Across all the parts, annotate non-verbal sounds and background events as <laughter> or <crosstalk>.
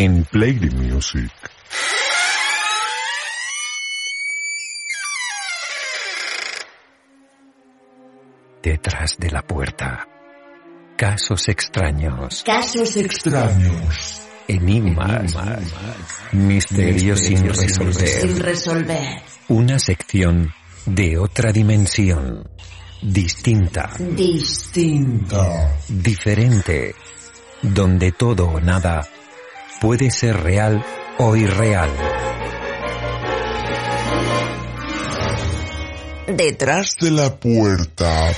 en Play the Music. Detrás de la puerta. Casos extraños. Casos extraños. Enigmas. Misterios sin resolver. Sin resolver. Una sección de otra dimensión. Distinta. Distinta. Diferente. Donde todo o nada puede ser real o irreal. Detrás De la puerta.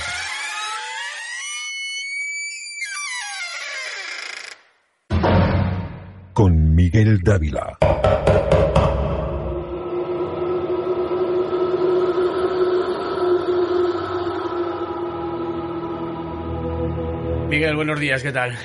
Con Miguel Dávila. Miguel, buenos días, ¿qué tal?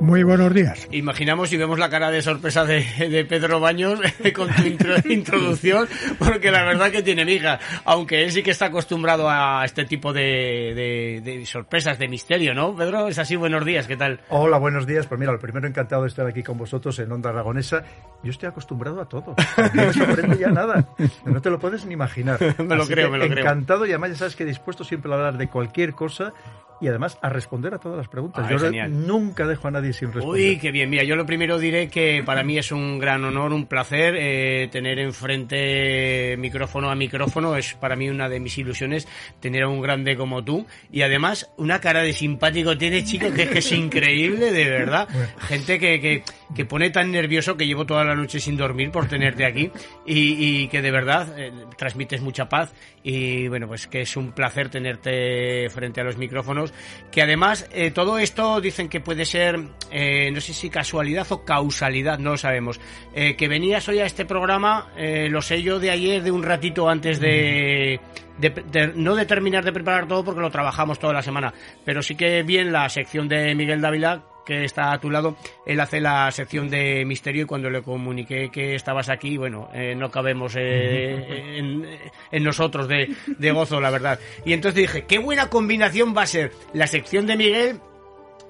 Muy buenos días. Imaginamos y vemos la cara de sorpresa de, de Pedro Baños <laughs> con tu intro- <laughs> introducción, porque la verdad que tiene miga, aunque él sí que está acostumbrado a este tipo de, de- de sorpresas, de misterio, ¿no? Pedro, es así, buenos días, ¿qué tal? Hola, buenos días. Pues mira, lo primero encantado de estar aquí con vosotros en Onda Aragonesa. Yo estoy acostumbrado a todo. <laughs> No me sorprende ya nada. No te lo puedes ni imaginar. Me lo Así creo, me lo creo. Encantado y además ya sabes que dispuesto siempre a hablar de cualquier cosa y además a responder a todas las preguntas. Ay, Yo genial. nunca dejo a nadie sin responder. Uy, qué bien. Mira, yo lo primero diré que para mí es un gran honor, un placer eh, tener enfrente micrófono a micrófono. Es para mí una de mis ilusiones tener a un grande como tú. Y además, una cara de simpático tiene, chico, que es que es increíble, de verdad. Gente que, que, que pone tan nervioso que llevo toda la noche sin dormir por tenerte aquí. Y, y que de verdad eh, transmites mucha paz. Y bueno, pues que es un placer tenerte frente a los micrófonos. Que además, eh, todo esto dicen que puede ser, eh, no sé si casualidad o causalidad, no lo sabemos. Eh, que venías hoy a este programa, lo sé yo de ayer, de un ratito antes de- no de terminar de preparar todo porque lo trabajamos toda la semana, pero sí que bien la sección de Miguel Dávila que está a tu lado, él hace la sección de misterio y cuando le comuniqué que estabas aquí, bueno, eh, no cabemos eh, en, en nosotros de, de gozo, la verdad. Y entonces dije, qué buena combinación va a ser la sección de Miguel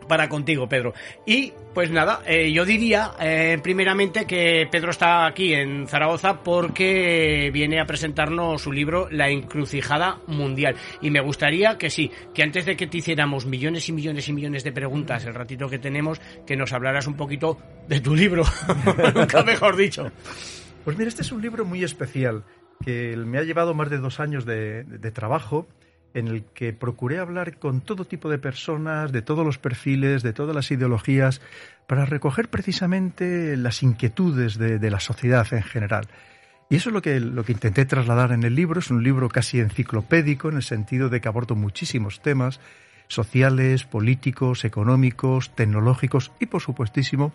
para contigo, Pedro. Y pues nada, eh, yo diría eh, primeramente que Pedro está aquí en Zaragoza porque viene a presentarnos su libro La encrucijada mundial. Y me gustaría que sí, que antes de que te hiciéramos millones y millones y millones de preguntas el ratito que tenemos, que nos hablaras un poquito de tu libro. <laughs> Nunca mejor dicho. Pues mira, este es un libro muy especial que me ha llevado más de dos años de, trabajo en el que procuré hablar con todo tipo de personas, de todos los perfiles, de todas las ideologías, para recoger precisamente las inquietudes de, la sociedad en general. Y eso es lo que, lo que intenté trasladar en el libro. Es un libro casi enciclopédico en el sentido de que abordo muchísimos temas sociales, políticos, económicos, tecnológicos y, por supuestísimo,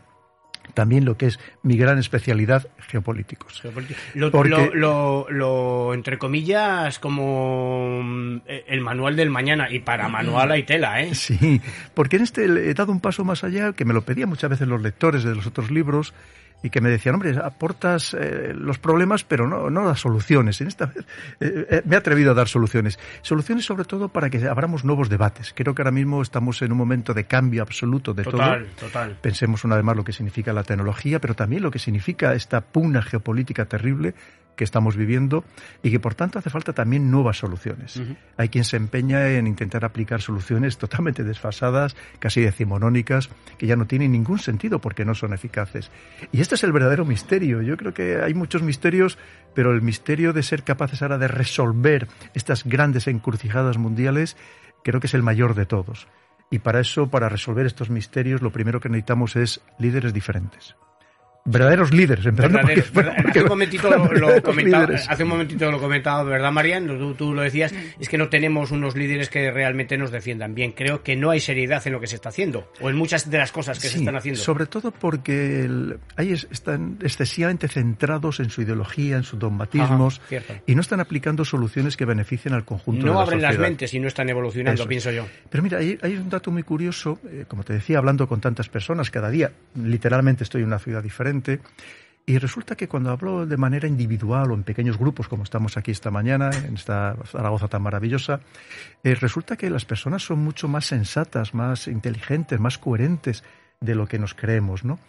también lo que es mi gran especialidad, geopolíticos. Lo, Porque- lo, lo- lo, entre comillas, como mm, el manual del mañana. Y para manual hay tela, ¿eh? Sí, porque en este he dado un paso más allá, que me lo pedían muchas veces los lectores de los otros libros, y que me decían, hombre, aportas eh, los problemas, pero no, no las soluciones. En esta vez eh, eh, me he atrevido a dar soluciones. Soluciones sobre todo para que abramos nuevos debates. Creo que ahora mismo estamos en un momento de cambio absoluto de Total, todo. total. Pensemos una vez más lo que significa la tecnología, pero también lo que significa esta pugna geopolítica terrible que estamos viviendo y que por tanto hace falta también nuevas soluciones. Hay quien se empeña en intentar aplicar soluciones totalmente desfasadas, casi decimonónicas, que ya no tienen ningún sentido porque no son eficaces. Y este es el verdadero misterio. Yo creo que hay muchos misterios, pero el misterio de ser capaces ahora de resolver estas grandes encrucijadas mundiales, creo que es el mayor de todos. Y para eso, para resolver estos misterios, lo primero que necesitamos es líderes diferentes. Verdaderos líderes, Verdaderos, porque- verdad- porque- hace un momentito <laughs> lo, líderes. hace un momentito lo comentaba, ¿verdad, Marian? Tú, tú lo decías, es que no tenemos unos líderes que realmente nos defiendan bien. Creo que no hay seriedad en lo que se está haciendo, o en muchas de las cosas que se están haciendo. Sobre todo porque el- ahí es- están excesivamente centrados en su ideología, en sus dogmatismos, Ajá, y no están aplicando soluciones que beneficien al conjunto de No la abren las sociedad. mentes y no están evolucionando, Eso pienso yo. Pero mira, hay, hay un dato muy curioso, eh, como te decía, hablando con tantas personas cada día, literalmente estoy en una ciudad diferente, y resulta que cuando hablo de manera individual o en pequeños grupos, como estamos aquí esta mañana, en esta Zaragoza tan maravillosa, eh, resulta que las personas son mucho más sensatas, más inteligentes, más coherentes de lo que nos creemos, ¿no?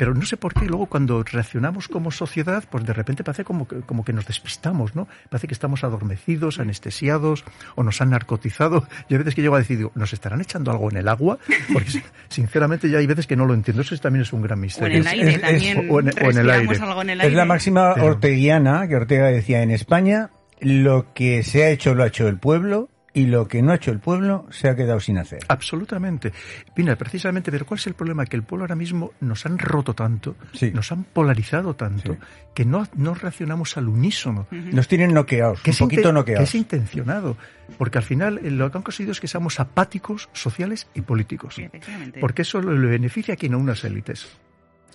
Pero no sé por qué luego cuando reaccionamos como sociedad, pues de repente parece como que, como que nos despistamos, ¿no? Parece que estamos adormecidos, anestesiados o nos han narcotizado. Y hay veces que llego a decir, digo, ¿nos estarán echando algo en el agua? Porque sinceramente ya hay veces que no lo entiendo. Eso también es un gran O en misterio. el aire es- es- también. o en- o en el aire. algo en el Es la máxima orteguiana que Ortega decía en España, lo que se ha hecho lo ha hecho el pueblo y lo que no ha hecho el pueblo se ha quedado sin hacer. Absolutamente. Mira, precisamente, pero ¿cuál es el problema? Que el pueblo ahora mismo nos han roto tanto, Sí. nos han polarizado tanto, Sí. que no, no reaccionamos al unísono. Nos tienen noqueados, que un poquito inten- que noqueados. es intencionado. Porque al final eh, lo que han conseguido es que seamos apáticos, sociales y políticos. Sí. Porque eso le beneficia a quien a unas élites.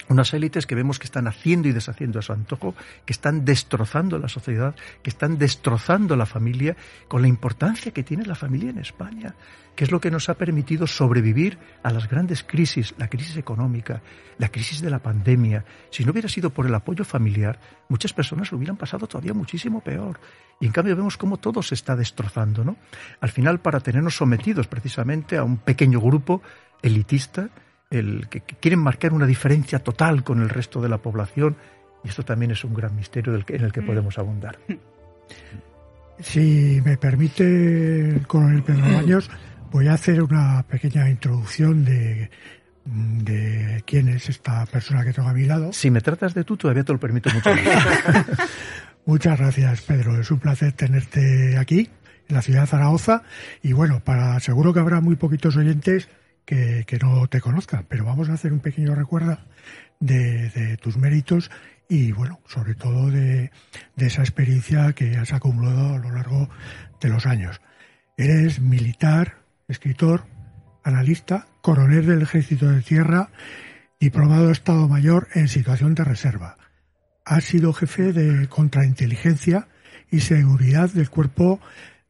Unas élites que vemos que están haciendo y deshaciendo a su antojo, que están destrozando la sociedad, que están destrozando la familia, con la importancia que tiene la familia en España, que es lo que nos ha permitido sobrevivir a las grandes crisis, la crisis económica, la crisis de la pandemia. Si no hubiera sido por el apoyo familiar, muchas personas lo hubieran pasado todavía muchísimo peor. Y en cambio vemos cómo todo se está destrozando, ¿no? Al final, para tenernos sometidos precisamente a un pequeño grupo elitista, el que, que quieren marcar una diferencia total con el resto de la población, y esto también es un gran misterio del que- en el que podemos abundar. Si me permite el coronel Pedro Baños, voy a hacer una pequeña introducción de, de quién es esta persona que tengo a mi lado. Si me tratas de tú, todavía te lo permito mucho. <laughs> Muchas gracias, Pedro. Es un placer tenerte aquí, en la ciudad de Zaragoza. Y bueno, para seguro que habrá muy poquitos oyentes que, no te conozcan, pero vamos a hacer un pequeño recuerdo de, tus méritos y bueno, sobre todo de, de esa experiencia que has acumulado a lo largo de los años. Eres militar, escritor, analista, coronel del Ejército de Tierra, diplomado Estado Mayor en situación de reserva ha sido jefe de contrainteligencia y seguridad del cuerpo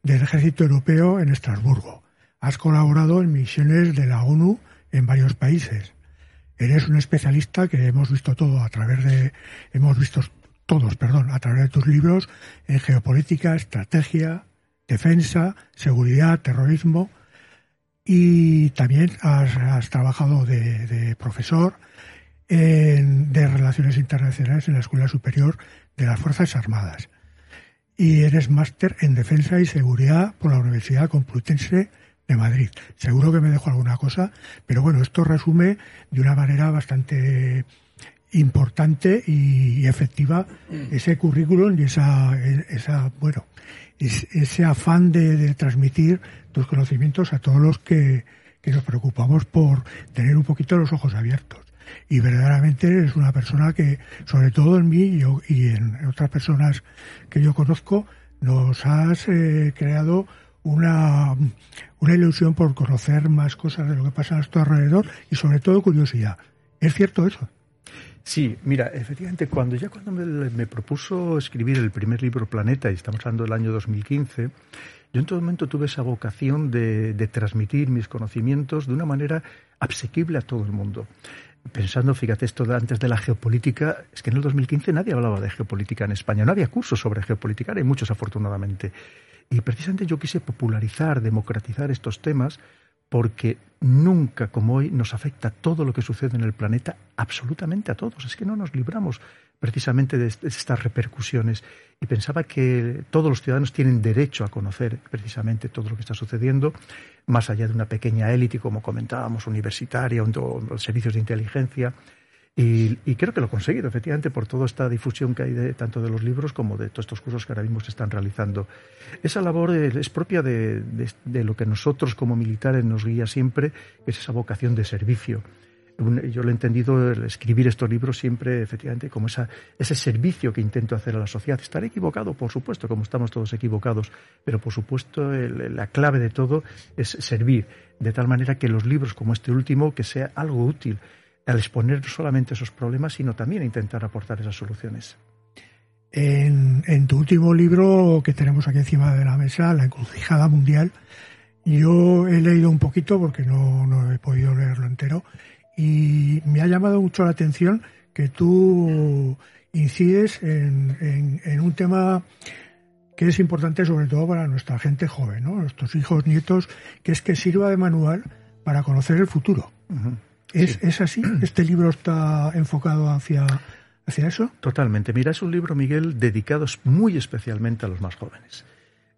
del ejército europeo en Estrasburgo. Has colaborado en misiones de la ONU en varios países. Eres un especialista que hemos visto todo a través de, hemos visto todos, perdón, a través de tus libros en geopolítica, estrategia, defensa, seguridad, terrorismo y también has, trabajado de, profesor de Relaciones Internacionales en la Escuela Superior de las Fuerzas Armadas. Y eres máster en Defensa y Seguridad por la Universidad Complutense de Madrid. Seguro que me dejo alguna cosa, pero bueno, esto resume de una manera bastante importante y efectiva ese currículum y esa, esa bueno, es- ese afán de, de transmitir tus conocimientos a todos los que, que nos preocupamos por tener un poquito los ojos abiertos. Y verdaderamente eres una persona que, sobre todo en mí y en otras personas que yo conozco, nos has eh, creado una, una ilusión por conocer más cosas de lo que pasa a nuestro alrededor y sobre todo curiosidad. ¿Es cierto eso? Sí, mira, efectivamente, cuando ya cuando me, me propuso escribir el primer libro Planeta, y estamos hablando del año 2015, yo en todo momento tuve esa vocación de, de transmitir mis conocimientos de una manera asequible a todo el mundo. Pensando, fíjate, esto de antes de la geopolítica, es que en el 2015 nadie hablaba de geopolítica en España, no había cursos sobre geopolítica, hay muchos afortunadamente. Y precisamente yo quise popularizar, democratizar estos temas porque nunca como hoy nos afecta todo lo que sucede en el planeta, absolutamente a todos. Es que no nos libramos precisamente de est- de estas repercusiones. Y pensaba que todos los ciudadanos tienen derecho a conocer precisamente todo lo que está sucediendo, más allá de una pequeña élite, como comentábamos, universitaria o servicios de inteligencia. Y, creo que lo he conseguido, efectivamente, por toda esta difusión que hay de, tanto de los libros como de todos estos cursos que ahora mismo se están realizando. Esa labor eh, es propia de, de- de lo que nosotros como militares nos guía siempre, que es esa vocación de servicio. Yo lo he entendido escribir estos libros siempre, efectivamente, como esa, ese servicio que intento hacer a la sociedad. Estaré equivocado, por supuesto, como estamos todos equivocados, pero por supuesto la clave de todo es servir, de tal manera que los libros como este último, que sea algo útil al exponer no solamente esos problemas, sino también intentar aportar esas soluciones. En, tu último libro que tenemos aquí encima de la mesa, La encrucijada mundial, yo he leído un poquito porque no he podido leerlo entero y me ha llamado mucho la atención que tú incides en, en- en un tema que es importante sobre todo para nuestra gente joven, ¿no? nuestros hijos, nietos, que es que sirva de manual para conocer el futuro. ¿Es, ¿Es así? <clears throat> ¿Este libro está enfocado hacia, hacia eso? Totalmente. Mira, es un libro, Miguel, dedicado muy especialmente a los más jóvenes.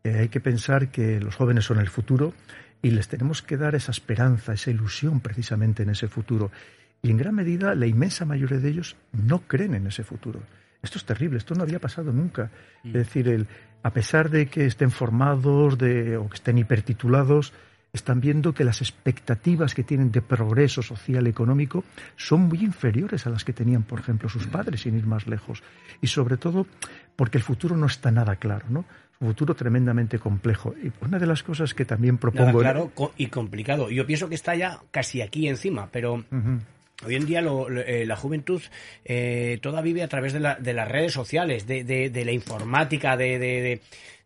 Eh, hay que pensar que los jóvenes son el futuro y les tenemos que dar esa esperanza, esa ilusión precisamente en ese futuro. Y en gran medida la inmensa mayoría de ellos no creen en ese futuro. Esto es terrible, esto no había pasado nunca. Es decir, el, a pesar de que estén formados de, o que estén hipertitulados, están viendo que las expectativas que tienen de progreso social y económico son muy inferiores a las que tenían, por ejemplo, sus padres, sin ir más lejos. Y sobre todo porque el futuro no está nada claro, ¿no? Un futuro tremendamente complejo. Y una de las cosas que también propongo... Nada claro y complicado. Yo pienso que está ya casi aquí encima, pero... Hoy en día lo- lo- eh, la juventud eh, toda vive a través de, la- de las redes sociales, de, de- de la informática, de,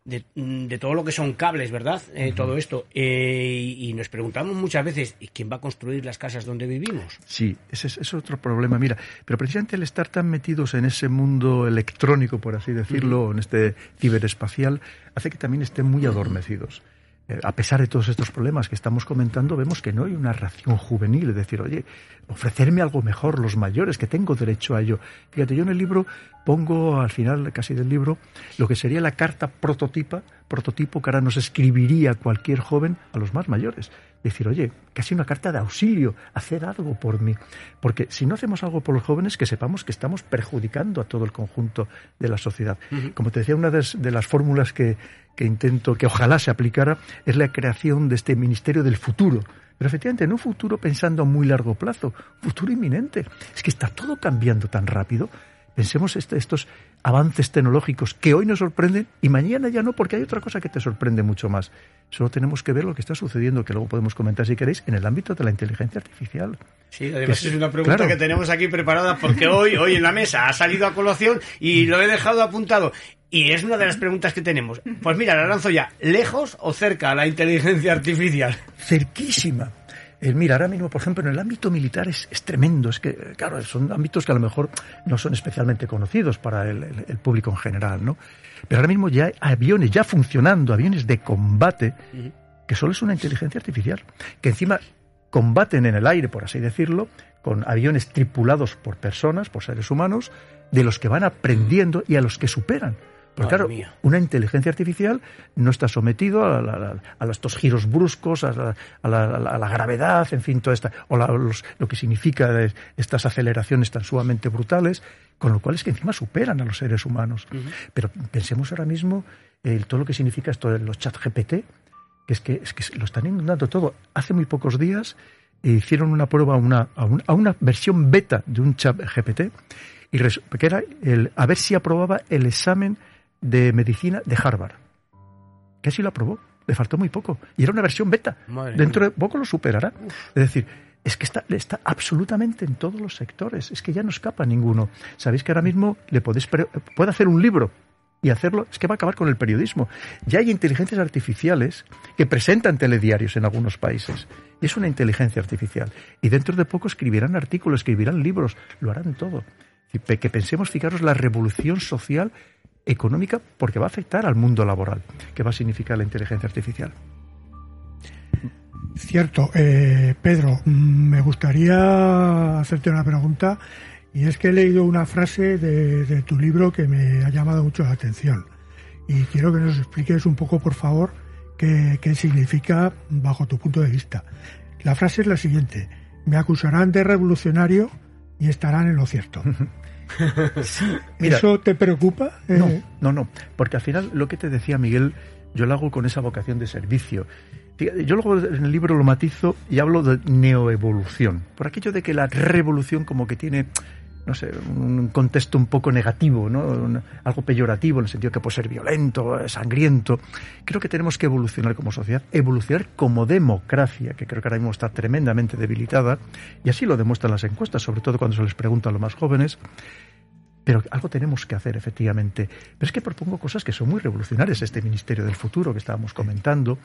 de- de- de- mm, de todo lo que son cables, ¿verdad? Eh, Todo esto. Eh, y, y nos preguntamos muchas veces, ¿y quién va a construir las casas donde vivimos? Sí, ese es, ese es otro problema. Mira, pero precisamente el estar tan metidos en ese mundo electrónico, por así decirlo, en este ciberespacial, hace que también estén muy adormecidos. Eh, a pesar de todos estos problemas que estamos comentando, vemos que no hay una reacción juvenil, es decir, oye, ofrecerme algo mejor, los mayores, que tengo derecho a ello. Fíjate, yo en el libro pongo al final casi del libro lo que sería la carta prototipa, prototipo que ahora nos escribiría cualquier joven a los más mayores. Decir, oye, casi una carta de auxilio, hacer algo por mí. Porque si no hacemos algo por los jóvenes, que sepamos que estamos perjudicando a todo el conjunto de la sociedad. Como te decía, una de las, de las fórmulas que, que intento, que ojalá se aplicara, es la creación de este Ministerio del Futuro. Pero efectivamente, en un futuro pensando a muy largo plazo, futuro inminente. Es que está todo cambiando tan rápido. Pensemos este- estos avances tecnológicos que hoy nos sorprenden y mañana ya no, porque hay otra cosa que te sorprende mucho más. Solo tenemos que ver lo que está sucediendo, que luego podemos comentar si queréis, en el ámbito de la inteligencia artificial. Sí, además Que es una pregunta claro. que tenemos aquí preparada porque hoy, hoy en la mesa ha salido a colación y lo he dejado apuntado. Y es una de las preguntas que tenemos. Pues mira, la lanzo ya. ¿Lejos o cerca a la inteligencia artificial? cerquísima. Eh, mira, ahora mismo, por ejemplo, en el ámbito militar es, es tremendo. Es que, claro, son ámbitos que a lo mejor no son especialmente conocidos para el, el- el público en general, ¿no? Pero ahora mismo ya hay aviones ya funcionando, aviones de combate, que solo es una inteligencia artificial, que encima combaten en el aire, por así decirlo, con aviones tripulados por personas, por seres humanos, de los que van aprendiendo y a los que superan. Porque Madre claro, mía. una inteligencia artificial no está sometido a, la- a estos giros bruscos, a la, a la- a gravedad, en fin, toda esta, o la- los- lo que significa estas aceleraciones tan sumamente brutales, con lo cual es que encima superan a los seres humanos. Pero pensemos ahora mismo eh, todo lo que significa esto de los chat GPT, que es que, es que lo están inundando todo. Hace muy pocos días eh, hicieron una prueba a una, a un- a una versión beta de un chat GPT, y que era el, a ver si aprobaba el examen de medicina de Harvard. Que así lo aprobó. Le faltó muy poco. Y era una versión beta. Madre Dentro de poco lo superará. Es decir, es que está, está absolutamente en todos los sectores. Es que ya no escapa ninguno. Sabéis que ahora mismo le podéis puede hacer un libro y hacerlo, es que va a acabar con el periodismo. Ya hay inteligencias artificiales que presentan telediarios en algunos países. Y es una inteligencia artificial. Y dentro de poco escribirán artículos, escribirán libros, lo harán todo. Que pensemos, fijaros, la revolución social económica porque va a afectar al mundo laboral. ¿Qué va a significar la inteligencia artificial? Cierto. Eh, Pedro, mm, me gustaría hacerte una pregunta y es que he leído una frase de, de tu libro que me ha llamado mucho la atención y quiero que nos expliques un poco, por favor, qué, qué significa bajo tu punto de vista. La frase es la siguiente. Me acusarán de revolucionario y estarán en lo cierto. <laughs> <laughs> Mira, ¿Eso te preocupa? Eh, No, no, no, porque al final lo que te decía Miguel, yo lo hago con esa vocación de servicio. Yo luego en el libro lo matizo y hablo de neoevolución, por aquello de que la revolución como que tiene, no sé, un contexto un poco negativo, ¿no? Algo peyorativo en el sentido que puede ser violento, sangriento. Creo que tenemos que evolucionar como sociedad, evolucionar como democracia, que creo que ahora mismo está tremendamente debilitada, y así lo demuestran las encuestas, sobre todo cuando se les pregunta a los más jóvenes. Pero algo tenemos que hacer, efectivamente. Pero es que propongo cosas que son muy revolucionarias. Este Ministerio del Futuro que estábamos comentando,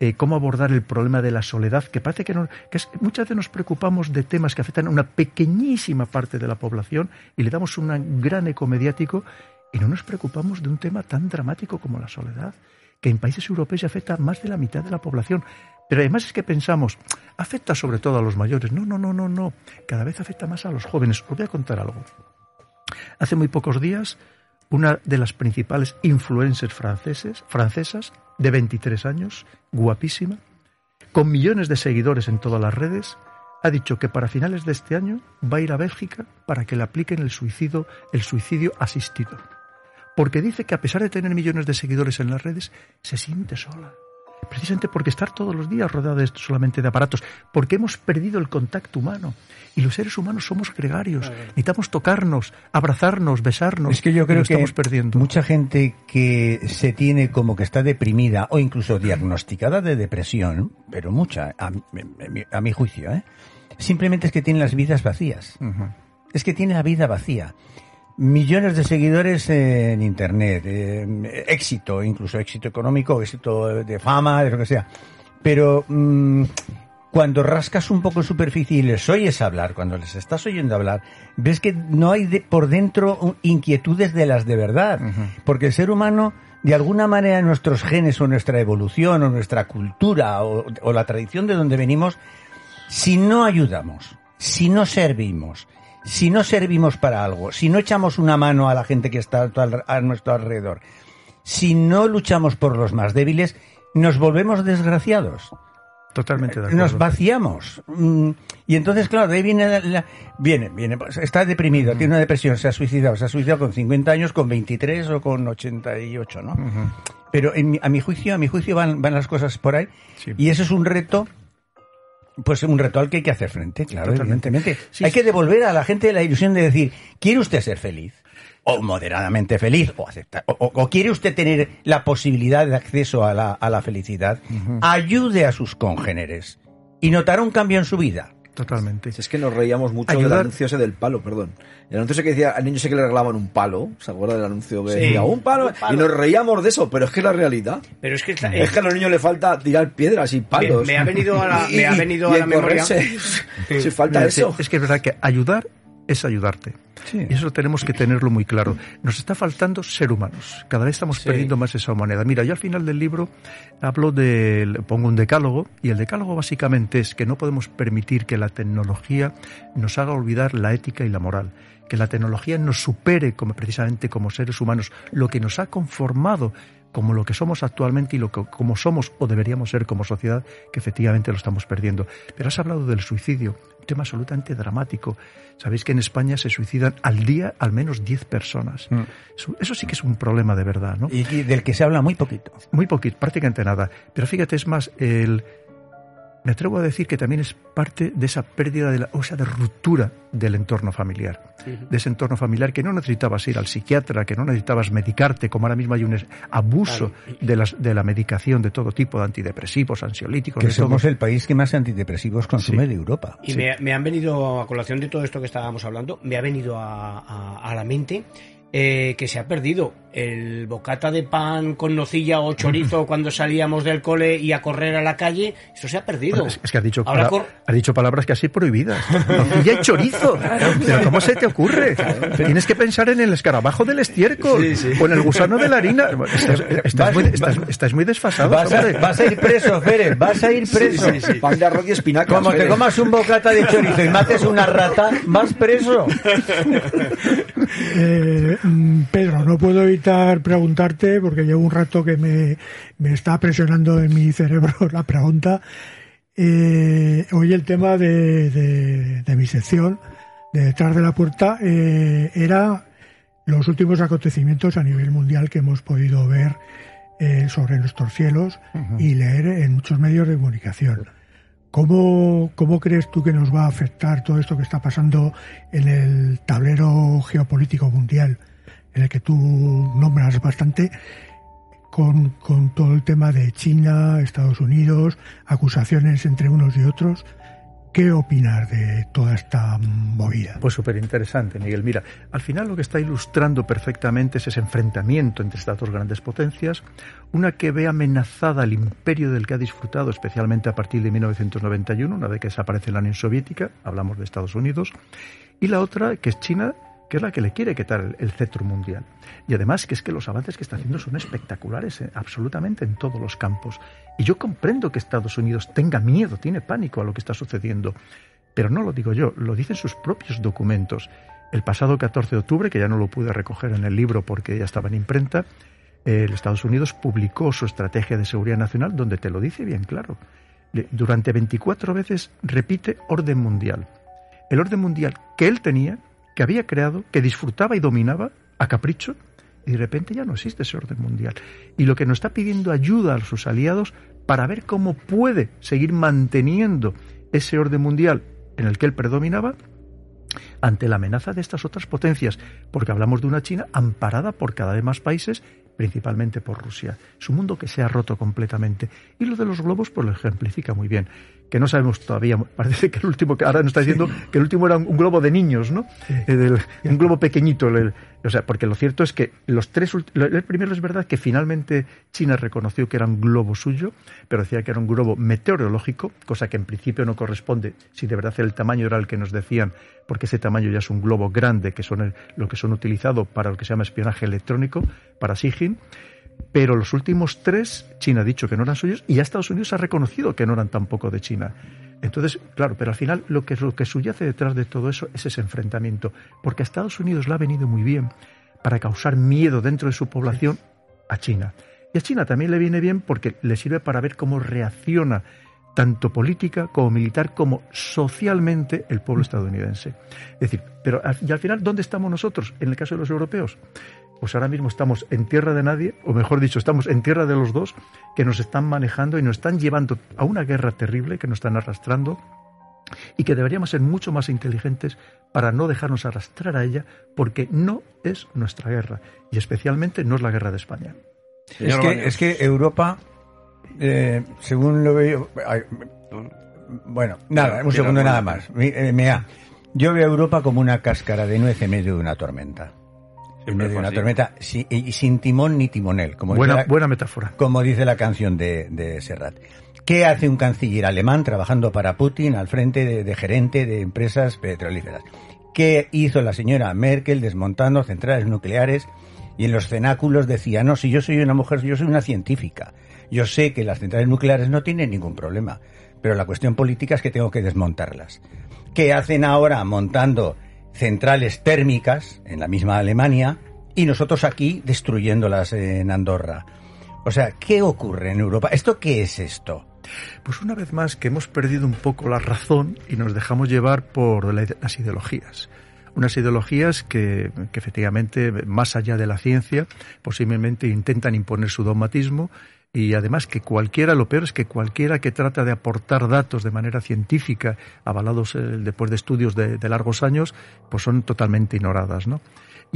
eh, cómo abordar el problema de la soledad, que parece que, no, que es- muchas veces nos preocupamos de temas que afectan a una pequeñísima parte de la población y le damos un gran eco mediático y no nos preocupamos de un tema tan dramático como la soledad, que en países europeos afecta a más de la mitad de la población. Pero además es que pensamos, afecta sobre todo a los mayores. No, no, no, no, no. Cada vez afecta más a los jóvenes. Os voy a contar algo. Hace muy pocos días, una de las principales influencers franceses, francesas, de 23 años, guapísima, con millones de seguidores en todas las redes, ha dicho que para finales de este año va a ir a Bélgica para que le apliquen el suicidio, el suicidio asistido. Porque dice que a pesar de tener millones de seguidores en las redes, se siente sola. Precisamente porque estar todos los días rodeada de solamente de aparatos, porque hemos perdido el contacto humano. Y los seres humanos somos gregarios. Necesitamos tocarnos, abrazarnos, besarnos. Es que yo creo que estamos perdiendo. mucha gente que se tiene como que está deprimida o incluso diagnosticada de depresión, pero mucha, a, mi- a mi- a mi juicio, ¿eh? simplemente es que tiene las vidas vacías. Es que tiene la vida vacía. Millones de seguidores en Internet, eh, éxito, incluso éxito económico, éxito de fama, de lo que sea. Pero mm, cuando rascas un poco en superficie y les oyes hablar, cuando les estás oyendo hablar, ves que no hay de- por dentro inquietudes de las de verdad. Porque el ser humano, de alguna manera, nuestros genes o nuestra evolución o nuestra cultura o, o la tradición de donde venimos, si no ayudamos, si no servimos, si no servimos para algo, si no echamos una mano a la gente que está a nuestro alrededor, si no luchamos por los más débiles, nos volvemos desgraciados. Totalmente de acuerdo. Nos vaciamos. Mm, Y entonces, claro, de ahí viene, la- la- viene, viene, pues, está deprimido, tiene una depresión, se ha suicidado, se ha suicidado con 50 años, con 23 o con 88, ¿no? Pero en a mi juicio, a mi juicio van, van las cosas por ahí. Sí. Y eso es un reto, pues un reto al que hay que hacer frente, claro, Totalmente. evidentemente. Sí, hay sí. que devolver a la gente la ilusión de decir, ¿quiere usted ser feliz? O moderadamente feliz, o, aceptar, o, o- o quiere usted tener la posibilidad de acceso a la, a la felicidad, ayude a sus congéneres y notará un cambio en su vida. Totalmente. Es que nos reíamos mucho del Ayudar. anuncio ese del palo, perdón. El anuncio ese que decía al niño ese que le regalaban un palo, ¿se acuerda del anuncio que Sí, decía un palo? un palo. Y nos reíamos de eso, pero es que es la realidad. Pero es que está- Es que a los niños le falta tirar piedras y palos. Me- me ha venido a la- <laughs> Y- me ha venido y a la encorrerse. <laughs> Si falta Mira, eso. Es que es verdad que ayudar es ayudarte. Y eso tenemos que tenerlo muy claro. Nos está faltando ser humanos. Cada vez estamos Sí. perdiendo más esa humanidad. Mira, yo al final del libro hablo del, pongo un decálogo, y el decálogo básicamente es que no podemos permitir que la tecnología nos haga olvidar la ética y la moral. Que la tecnología nos supere como, precisamente como seres humanos, lo que nos ha conformado como lo que somos actualmente y lo que como somos o deberíamos ser como sociedad, que efectivamente lo estamos perdiendo. Pero has hablado del suicidio, tema absolutamente dramático. Sabéis que en España se suicidan al día al menos 10 personas. Eso, eso sí que es un problema de verdad, ¿no? Y del que se habla muy poquito. Muy poquito, prácticamente nada. Pero fíjate, es más, el, me atrevo a decir que también es parte de esa pérdida, de la, o sea, de ruptura del entorno familiar. De ese entorno familiar que no necesitabas ir al psiquiatra, que no necesitabas medicarte, como ahora mismo hay un abuso de, las, de la medicación de todo tipo, de antidepresivos, ansiolíticos, Que de todo. somos el país que más antidepresivos consume Sí. de Europa. Y me, me han venido, a colación de todo esto que estábamos hablando, me ha venido a, a- a la mente eh, que se ha perdido el bocata de pan con nocilla o chorizo <laughs> cuando salíamos del cole y a correr a la calle. Eso se ha perdido. Bueno, es, es que has dicho, Ahora has dicho palabras casi prohibidas. <laughs> Nocilla y chorizo. Pero ¿cómo se te ocurre? Tienes que pensar en el escarabajo del estiércol o en el gusano de la harina. <laughs> Estás, estás muy, estás- estás muy desfasado. Vas a, hombre. vas a ir preso, Férez, vas a ir preso. Pan de arroz y espinacas. Como te comas un bocata de chorizo y mates una rata, vas preso. Eh, Pedro, no puedo evitar preguntarte, porque llevo un rato que me, me está presionando en mi cerebro <laughs> la pregunta. Eh, hoy el tema de, de- de mi sección, de detrás de la puerta, eh, era los últimos acontecimientos a nivel mundial que hemos podido ver eh, sobre nuestros cielos y leer en muchos medios de comunicación. ¿Cómo, ¿Cómo crees tú que nos va a afectar todo esto que está pasando en el tablero geopolítico mundial, en el que tú nombras bastante, con, con todo el tema de China, Estados Unidos, acusaciones entre unos y otros? ¿Qué opinas de toda esta movida? Pues súper interesante, Miguel. Mira, al final lo que está ilustrando perfectamente es ese enfrentamiento entre estas dos grandes potencias, una que ve amenazada el imperio del que ha disfrutado especialmente a partir de 1991, una vez que desaparece la Unión Soviética, hablamos de Estados Unidos, y la otra que es China, que es la que le quiere quitar el, cetro mundial. Y además que es que los avances que está haciendo son espectaculares, eh, absolutamente en todos los campos. Y yo comprendo que Estados Unidos tenga miedo, tiene pánico a lo que está sucediendo. Pero no lo digo yo, lo dicen sus propios documentos. El pasado 14 de octubre, que ya no lo pude recoger en el libro porque ya estaba en imprenta, el Estados Unidos publicó su estrategia de seguridad nacional donde te lo dice bien claro. Durante 24 veces repite orden mundial. El orden mundial que él tenía, que había creado, que disfrutaba y dominaba a capricho, y de repente ya no existe ese orden mundial. Y lo que nos está pidiendo ayuda a sus aliados para ver cómo puede seguir manteniendo ese orden mundial en el que él predominaba ante la amenaza de estas otras potencias, porque hablamos de una China amparada por cada vez más países, principalmente por Rusia. Es un mundo que se ha roto completamente. Y lo de los globos, pues lo ejemplifica muy bien. Que no sabemos todavía, parece que el último, que ahora nos está diciendo que el último era un, un globo de niños, ¿no? Eh, un globo pequeñito. el- o sea, porque lo cierto es que los tres, el primero es verdad que finalmente China reconoció que era un globo suyo, pero decía que era un globo meteorológico, cosa que en principio no corresponde si de verdad el tamaño era el que nos decían, porque ese tamaño ya es un globo grande, que son el- lo que son utilizados para lo que se llama espionaje electrónico, para SIGIN. Pero los últimos tres, China ha dicho que no eran suyos y ya Estados Unidos ha reconocido que no eran tampoco de China. Entonces, claro, pero al final lo que, lo que subyace detrás de todo eso es ese enfrentamiento, porque a Estados Unidos le ha venido muy bien para causar miedo dentro de su población a China. Y a China también le viene bien porque le sirve para ver cómo reacciona tanto política como militar como socialmente el pueblo estadounidense. Es decir, pero y al final, ¿dónde estamos nosotros en el caso de los europeos? Pues ahora mismo estamos en tierra de nadie, o mejor dicho, estamos en tierra de los dos, que nos están manejando y nos están llevando a una guerra terrible, que nos están arrastrando, y que deberíamos ser mucho más inteligentes para no dejarnos arrastrar a ella, porque no es nuestra guerra, y especialmente no es la guerra de España. Es que, Baños. es que Europa, eh, según lo veo... ay, bueno, nada, un segundo nada más. Eh, mea, yo veo a Europa como una cáscara de nuez en medio de una tormenta. En medio de una tormenta y sin timón ni timonel, como Buena, dice la- buena metáfora. como dice la canción de, de Serrat. ¿Qué hace un canciller alemán trabajando para Putin al frente de, de gerente de empresas petrolíferas? ¿Qué hizo la señora Merkel desmontando centrales nucleares? Y en los cenáculos decía, no, si yo soy una mujer, yo soy una científica. Yo sé que las centrales nucleares no tienen ningún problema, pero la cuestión política es que tengo que desmontarlas. ¿Qué hacen ahora montando centrales térmicas en la misma Alemania y nosotros aquí destruyéndolas en Andorra? O sea, ¿qué ocurre en Europa? ¿Esto qué es esto? Pues una vez más que hemos perdido un poco la razón y nos dejamos llevar por la- las ideologías. Unas ideologías que, que efectivamente, más allá de la ciencia, posiblemente intentan imponer su dogmatismo y además que cualquiera, lo peor es que cualquiera que trata de aportar datos de manera científica, avalados eh, después de estudios de, de largos años, pues son totalmente ignoradas, ¿no?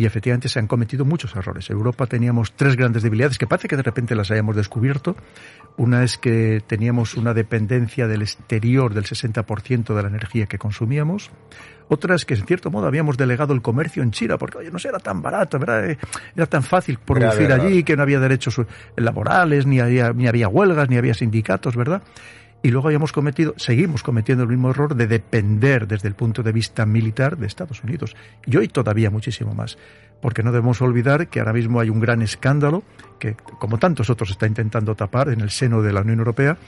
Y efectivamente se han cometido muchos errores. En Europa teníamos tres grandes debilidades que parece que de repente las hayamos descubierto. Una es que teníamos una dependencia del exterior del 60% de la energía que consumíamos. Otra es que, en cierto modo, habíamos delegado el comercio en China, porque, oye, no sé, era tan barato, ¿verdad? Eh, era tan fácil producir allí que no había derechos laborales, ni había, ni había huelgas, ni había sindicatos, ¿verdad? Y luego habíamos cometido, seguimos cometiendo el mismo error de depender desde el punto de vista militar de Estados Unidos. Y hoy todavía muchísimo más. Porque no debemos olvidar que ahora mismo hay un gran escándalo que, como tantos otros, está intentando tapar en el seno de la Unión Europea,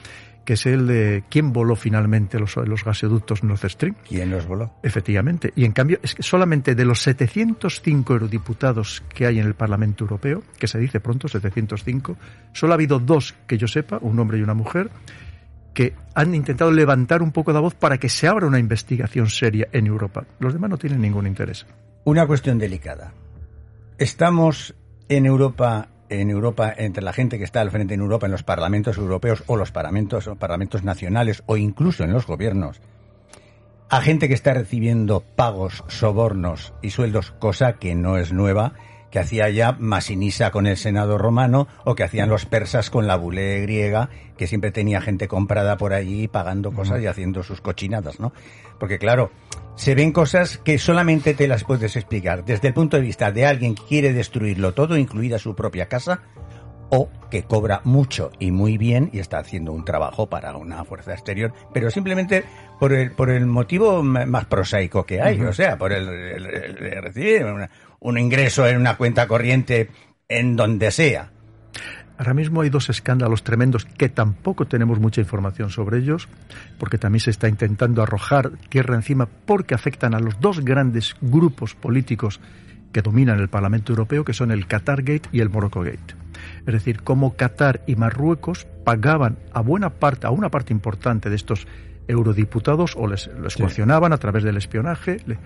que es el de quién voló finalmente los, los gasoductos Nord Stream. ¿Quién los voló? Efectivamente. Y en cambio, es que solamente de los 705 eurodiputados que hay en el Parlamento Europeo, que se dice pronto, 705, solo ha habido dos que yo sepa, un hombre y una mujer, que han intentado levantar un poco la voz para que se abra una investigación seria en Europa. Los demás no tienen ningún interés. Una cuestión delicada. Estamos en Europa, en Europa, entre la gente que está al frente en Europa, en los parlamentos europeos o los parlamentos, o parlamentos nacionales o incluso en los gobiernos, a gente que está recibiendo pagos, sobornos y sueldos, cosa que no es nueva, que hacía ya Masinisa con el Senado romano o que hacían los persas con la bule griega, que siempre tenía gente comprada por allí pagando cosas y haciendo sus cochinadas, ¿no? Porque claro, se ven cosas que solamente te las puedes explicar desde el punto de vista de alguien que quiere destruirlo todo, incluida su propia casa, o que cobra mucho y muy bien y está haciendo un trabajo para una fuerza exterior, pero simplemente por el, por el motivo más prosaico que hay, o sea, por el- el recibir una- un ingreso en una cuenta corriente en donde sea. Ahora mismo hay dos escándalos tremendos que tampoco tenemos mucha información sobre ellos, porque también se está intentando arrojar tierra encima porque afectan a los dos grandes grupos políticos que dominan el Parlamento Europeo, que son el Qatar Gate y el Morocco Gate. Es decir, cómo Qatar y Marruecos pagaban a buena parte, a una parte importante de estos eurodiputados o les, los coaccionaban a través del espionaje, le-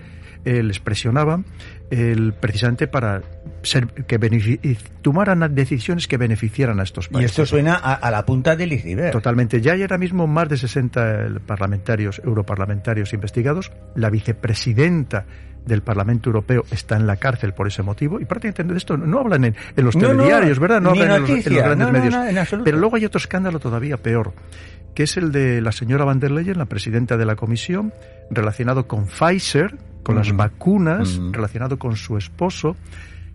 eh, les presionaban el- precisamente para ser, que tomaran decisiones que beneficiaran a estos Y países. esto suena a, a la punta del iceberg. Totalmente. Ya hay ahora mismo más de 60 parlamentarios, europarlamentarios investigados. La vicepresidenta del Parlamento Europeo está en la cárcel por ese motivo y prácticamente de esto no hablan en, en los No, ¿verdad? No hablan en los, en los grandes no, medios. Pero luego hay otro escándalo todavía peor, que es el de la señora van der Leyen, la presidenta de la Comisión, relacionado con Pfizer, con las vacunas, relacionado con su esposo,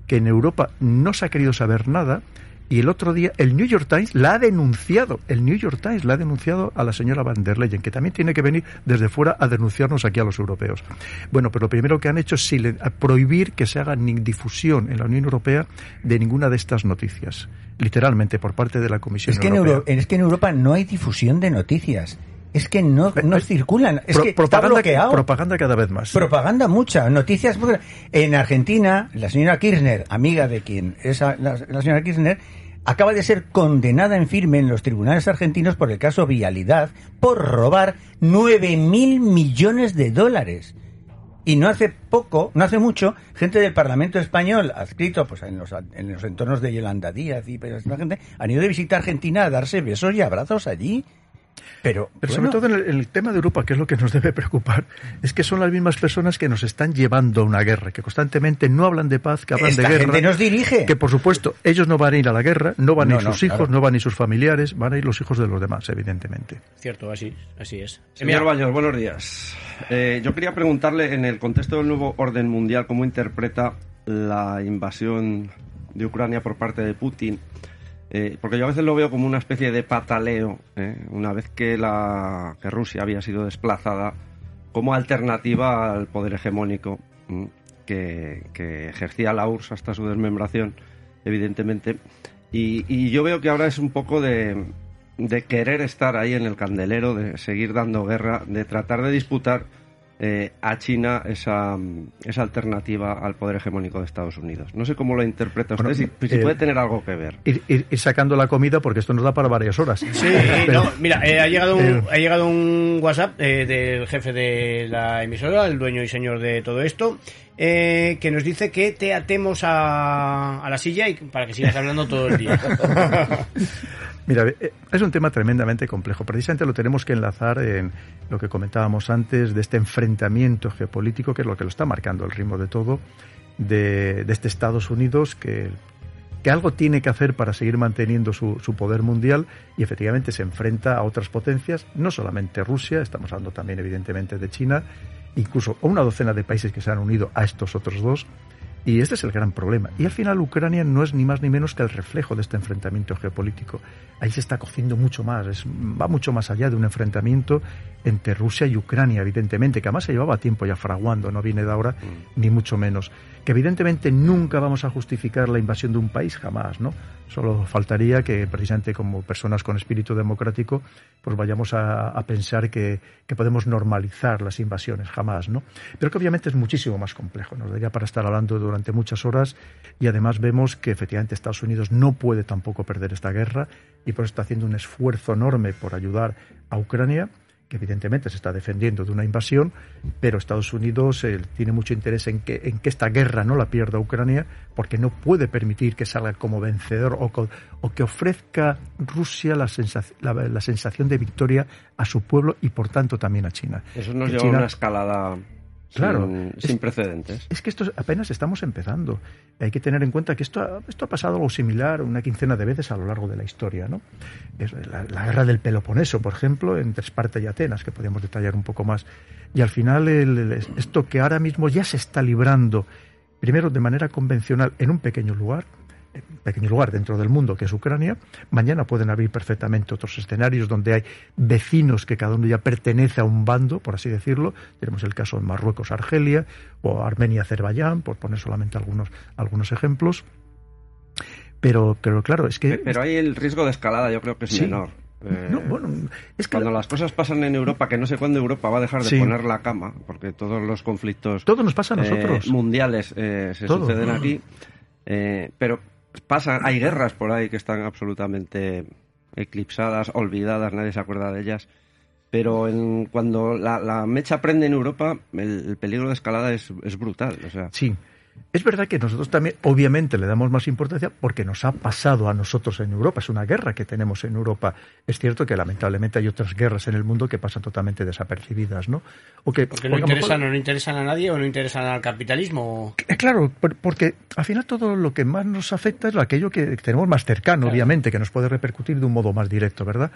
que en Europa no se ha querido saber nada. Y el otro día el New York Times la ha denunciado, el New York Times la ha denunciado a la señora van der Leyen, que también tiene que venir desde fuera a denunciarnos aquí a los europeos. Bueno, pero lo primero que han hecho es prohibir que se haga ni difusión en la Unión Europea de ninguna de estas noticias, literalmente por parte de la Comisión Es que, en Europea. Euro- es que en Europa no hay difusión de noticias. Es que no, no circulan. Es Pro- que propaganda, bloqueado. propaganda cada vez más. Propaganda mucha, noticias. En Argentina, la señora Kirchner, amiga de quien es la, la señora Kirchner, acaba de ser condenada en firme en los tribunales argentinos por el caso Vialidad por robar 9 mil millones de dólares. Y no hace poco, no hace mucho, gente del Parlamento Español, adscrito pues, en, los, en los entornos de Yolanda Díaz y esta gente, han ido de visita a Argentina a darse besos y abrazos allí. Pero, Pero bueno, sobre todo en el, en el tema de Europa, que es lo que nos debe preocupar, es que son las mismas personas que nos están llevando a una guerra, que constantemente no hablan de paz, que hablan Esta de guerra. gente nos dirige. Que por supuesto, ellos no van a ir a la guerra, no van a No, ir no, sus hijos, claro. no van a ir sus familiares, van a ir los hijos de los demás, evidentemente. Cierto, así, así es. Señor Mira, Baños, buenos días. Eh, yo quería preguntarle, en el contexto del nuevo orden mundial, cómo interpreta la invasión de Ucrania por parte de Putin. Eh, porque yo a veces lo veo como una especie de pataleo, ¿eh? una vez que, la, Rusia había sido desplazada como alternativa al poder hegemónico ¿m? que, ejercía la URSS hasta su desmembración, evidentemente. Y, yo veo que ahora es un poco de querer estar ahí en el candelero, de seguir dando guerra, de tratar de disputar eh, a China esa, esa alternativa al poder hegemónico de Estados Unidos. No sé cómo lo interpreta usted, Bueno, si, si eh, puede tener algo que ver. Ir, ir- ir sacando la comida porque esto nos da para varias horas. Sí, <laughs> Pero- no, mira, eh, ha, llegado un, Eh. ha llegado un WhatsApp eh, del jefe de la emisora, el dueño y señor de todo esto, eh, que nos dice que te atemos a, a la silla y para que sigas hablando todo el día. <laughs> Mira, eh, es un tema tremendamente complejo. Precisamente lo tenemos que enlazar en lo que comentábamos antes de este enfrentamiento geopolítico, que es lo que lo está marcando el ritmo de todo, de, de este Estados Unidos que, que algo tiene que hacer para seguir manteniendo su, su poder mundial y efectivamente se enfrenta a otras potencias, no solamente Rusia, estamos hablando también evidentemente de China, incluso a una docena de países que se han unido a estos otros dos. Y este es el gran problema. Y al final Ucrania no es ni más ni menos que el reflejo de este enfrentamiento geopolítico. Ahí se está cociendo mucho más, es- va mucho más allá de un enfrentamiento entre Rusia y Ucrania, evidentemente, que además se llevaba tiempo ya fraguando, no viene de ahora, ni mucho menos. Que evidentemente nunca vamos a justificar la invasión de un país, jamás, ¿no? Solo faltaría que precisamente como personas con espíritu democrático, pues vayamos a, a pensar que, que podemos normalizar las invasiones, jamás, ¿no? Pero que obviamente es muchísimo más complejo, nos daría para estar hablando durante muchas horas y además vemos que efectivamente Estados Unidos no puede tampoco perder esta guerra y por eso está haciendo un esfuerzo enorme por ayudar a Ucrania que evidentemente se está defendiendo de una invasión, pero Estados Unidos eh, tiene mucho interés en que, en que esta guerra no la pierda Ucrania, porque no puede permitir que salga como vencedor o, que ofrezca Rusia la, sensac- la, la sensación de victoria a su pueblo y por tanto también a China. Eso nos Que lleva a una escalada Claro, sin, es- sin precedentes. es que esto es- apenas estamos empezando. Hay que tener en cuenta que esto ha, esto ha pasado algo similar una quincena de veces a lo largo de la historia. ¿no? Es la, la guerra del Peloponeso, por ejemplo, entre Esparta y Atenas, que podríamos detallar un poco más. Y al final, el- el- esto que ahora mismo ya se está librando, primero de manera convencional en un pequeño lugar, pequeño lugar dentro del mundo que es Ucrania, mañana pueden abrir perfectamente otros escenarios donde hay vecinos que cada uno ya pertenece a un bando, por así decirlo. Tenemos el caso de Marruecos, Argelia o Armenia, Azerbaiyán, por poner solamente algunos, algunos ejemplos. Pero, pero claro, es que... Pero ahí el riesgo de escalada yo creo que es Sí. menor. Eh, No, bueno, es que cuando las cosas pasan en Europa, que no sé cuándo Europa va a dejar de Sí. poner la cama, porque todos los conflictos todo nos pasa a eh, nosotros. mundiales eh, se Todo. suceden aquí, pero pasan, hay guerras por ahí que están absolutamente eclipsadas, olvidadas, nadie se acuerda de ellas. Pero en, cuando la, la mecha prende en Europa, el, el peligro de escalada es, es brutal. O sea, Sí. Es verdad que nosotros también, obviamente, le damos más importancia porque nos ha pasado a nosotros en Europa. Es una guerra que tenemos en Europa. Es cierto que lamentablemente hay otras guerras en el mundo que pasan totalmente desapercibidas, ¿no? O que, Porque no interesan, mejor- o no interesan a nadie o no interesan al capitalismo. Eh, Claro, por- porque al final todo lo que más nos afecta es aquello que tenemos más cercano, obviamente, que nos puede repercutir de un modo más directo, ¿verdad?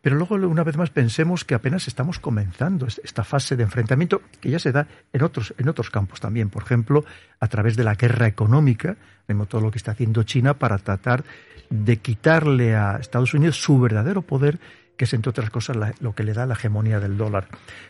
Pero luego, una vez más, pensemos que apenas estamos comenzando es- esta fase de enfrentamiento que ya se da en otros, en otros campos también. Por ejemplo, a través de la guerra económica, vemos todo lo que está haciendo China para tratar de quitarle a Estados Unidos su verdadero poder que es entre otras cosas lo que le da la hegemonía del dólar.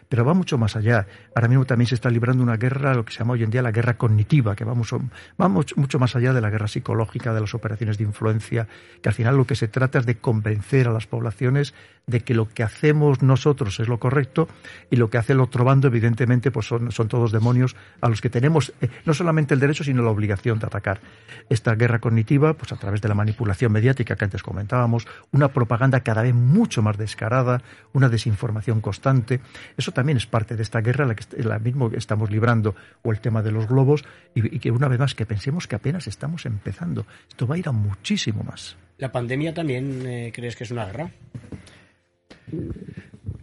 Pero va mucho más allá. Ahora mismo también se está librando una guerra, lo que se llama hoy en día la guerra cognitiva, que va mucho, va mucho más allá de la guerra psicológica, de las operaciones de influencia, que al final lo que se trata es de convencer a las poblaciones de que lo que hacemos nosotros es lo correcto y lo que hace el otro bando, evidentemente, pues son, son todos demonios a los que tenemos eh, no solamente el derecho, sino la obligación de atacar. Esta guerra cognitiva, pues a través de la manipulación mediática que antes comentábamos, una propaganda cada vez mucho más descarada, una desinformación constante, eso también es parte de esta guerra, la que la mismo que estamos librando, o el tema de los globos, y, y que una vez más que pensemos que apenas estamos empezando. Esto va a ir a muchísimo más. ¿La pandemia también eh, crees que es una guerra?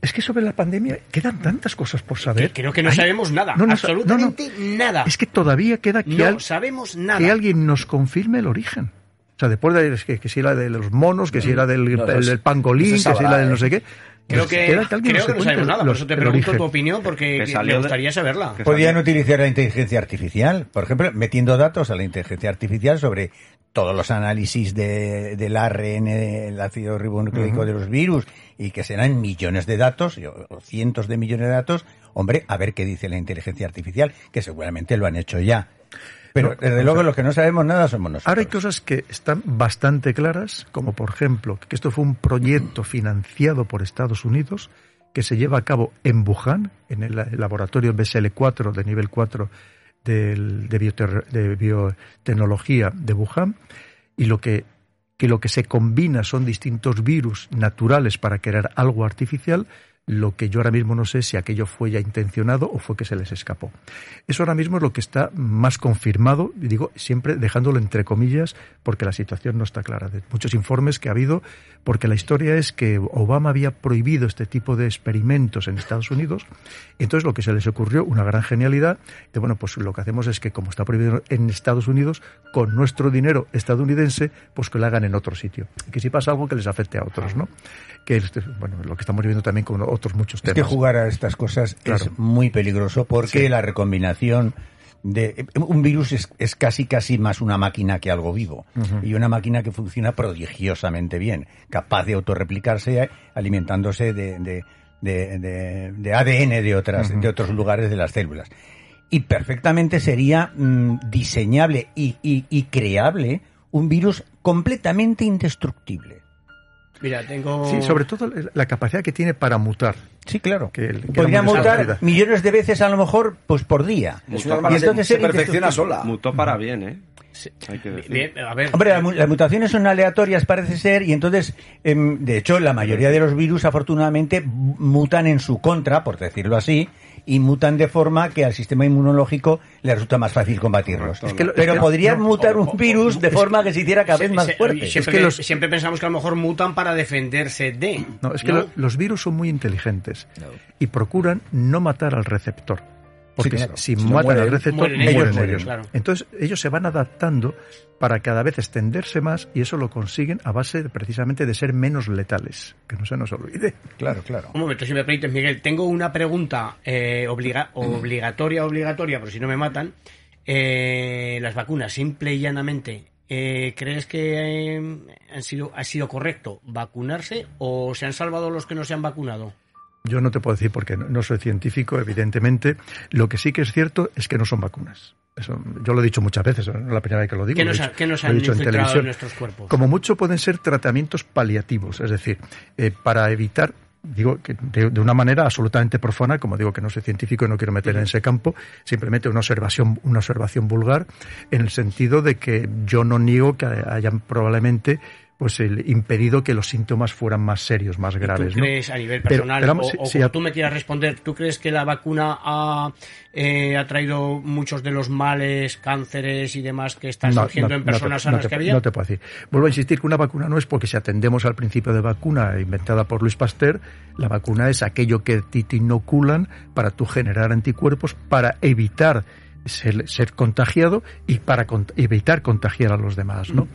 Es que sobre la pandemia quedan tantas cosas por saber. Que creo que no sabemos nada, no, no, absolutamente no, nada. Es que todavía queda que, al- sabemos nada. que alguien nos confirme el origen. O sea, después de que, que si era de los monos, que si era del, No, el- del pangolín, que si era del no ¿eh? sé qué. Creo Pues que, creo que no cuente sabemos nada, por eso te pregunto origen. tu opinión, porque Que me gustaría saberla. que Podían utilizar la inteligencia artificial, por ejemplo, metiendo datos a la inteligencia artificial sobre todos los análisis de, del ARN, el ácido ribonucleico de los virus, y que serán millones de datos, o cientos de millones de datos, hombre, a ver qué dice la inteligencia artificial, que seguramente lo han hecho ya. Pero desde luego los que no sabemos nada somos nosotros. Ahora hay cosas que están bastante claras, como por ejemplo que esto fue un proyecto financiado por Estados Unidos que se lleva a cabo en Wuhan, en el laboratorio BSL-4 de nivel 4 del- de, de biotecnología de Wuhan, y lo que, que lo que se combina son distintos virus naturales para crear algo artificial, lo que yo ahora mismo no sé si aquello fue ya intencionado o fue que se les escapó. Eso ahora mismo es lo que está más confirmado, y digo siempre dejándolo entre comillas, porque la situación no está clara. De muchos informes que ha habido, porque la historia es que Obama había prohibido este tipo de experimentos en Estados Unidos, entonces lo que se les ocurrió, una gran genialidad, de bueno, pues lo que hacemos es que como está prohibido en Estados Unidos, con nuestro dinero estadounidense, pues que lo hagan en otro sitio. Y que si pasa algo que les afecte a otros, ¿no? Que es, bueno, lo que estamos viviendo también con otros muchos Es que jugar a estas cosas Claro. es muy peligroso porque Sí. la recombinación de un virus es, es casi casi más una máquina que algo vivo y una máquina que funciona prodigiosamente bien, capaz de autorreplicarse eh, alimentándose de, de, de- ADN de otras de otros lugares de las células y perfectamente sería mm, diseñable y, y- y creable un virus completamente indestructible. Mira, tengo... Sí, sobre todo la capacidad que tiene para mutar. Sí, claro. Que Podría mutar millones de veces a lo mejor pues por día. Es Y una normal, se, entonces se perfecciona sola. Mutó para bien, ¿eh? Hay que decir. Bien, a ver, Hombre, las mutaciones son aleatorias, parece ser, y entonces, em, de hecho, la mayoría de los virus, afortunadamente, mutan en su contra, por decirlo así, y mutan de forma que al sistema inmunológico le resulta más fácil combatirlos. Es que lo- es Pero que- podría no, mutar un virus de forma que se hiciera cada vez más fuerte. Siempre, Es que los- siempre pensamos que a lo mejor mutan para defenderse de. No, es que lo- los virus son muy inteligentes y procuran no matar al receptor. Porque claro. si, Si no matan mueren, al receptor, mueren mueren, ellos, claro. Entonces, ellos se van adaptando para cada vez extenderse más y eso lo consiguen a base de, precisamente de ser menos letales. Que no se nos olvide. Claro, claro. Un momento, si me permites, Miguel. Tengo una pregunta eh, obliga- obligatoria, obligatoria, por si no me matan. Eh, las vacunas, simple y llanamente, eh, ¿crees que eh, han sido, ha sido correcto vacunarse o se han salvado los que no se han vacunado? Yo no te puedo decir porque no, soy científico, evidentemente. Lo que sí que es cierto es que no son vacunas. Eso, yo lo he dicho muchas veces, no es la primera vez que lo digo. ¿Qué lo he nos, dicho- ha- qué nos lo he han dicho en televisión. nuestros cuerpos? Como mucho pueden ser tratamientos paliativos, es decir, eh, para evitar, digo, que de, de una manera absolutamente profana, como digo que no soy científico y no quiero meter en ese campo, simplemente una observación, una observación vulgar, en el sentido de que yo no niego que hayan probablemente pues el impedido que los síntomas fueran más serios, más graves. ¿Tú ¿no? crees a nivel personal, pero vamos, o, si- o si como a- tú me quieras responder, ¿tú crees que la vacuna ha, eh, ha traído muchos de los males, cánceres y demás que están No, surgiendo no, en te- personas no sanas te, que había? No te puedo decir. Vuelvo a insistir que una vacuna no es porque si atendemos al principio de vacuna inventada por Luis Pasteur, la vacuna es aquello que te inoculan para tú generar anticuerpos para evitar ser, ser contagiado y para cont- evitar contagiar a los demás, ¿no?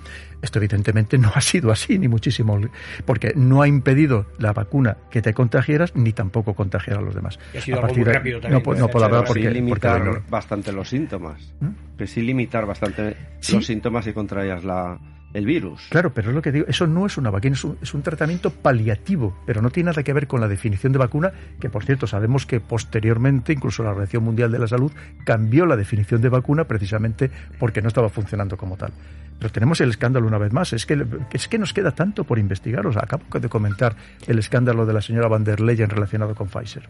Esto evidentemente no <laughs> ha sido así, ni muchísimo, porque no ha impedido la vacuna que te contagiaras, ni tampoco contagiar a los demás. Y ha sido A algo partir muy de- rápido no, también, ¿no? no puedo hablar sí porque, porque limitar ignoro. bastante los síntomas. ¿Mm? Que sí limitar bastante Sí. los síntomas si contraías la, el virus. Claro, pero es lo que digo, eso no es una vacuna, es un, es un tratamiento paliativo, pero no tiene nada que ver con la definición de vacuna, que por cierto sabemos que posteriormente, incluso la Organización Mundial de la Salud cambió la definición de vacuna precisamente porque no estaba funcionando como tal. Pero tenemos el escándalo una vez más, es que, es que nos queda tanto por investigar, os acabo de comentar el escándalo de la señora Van der Leyen relacionado con Pfizer.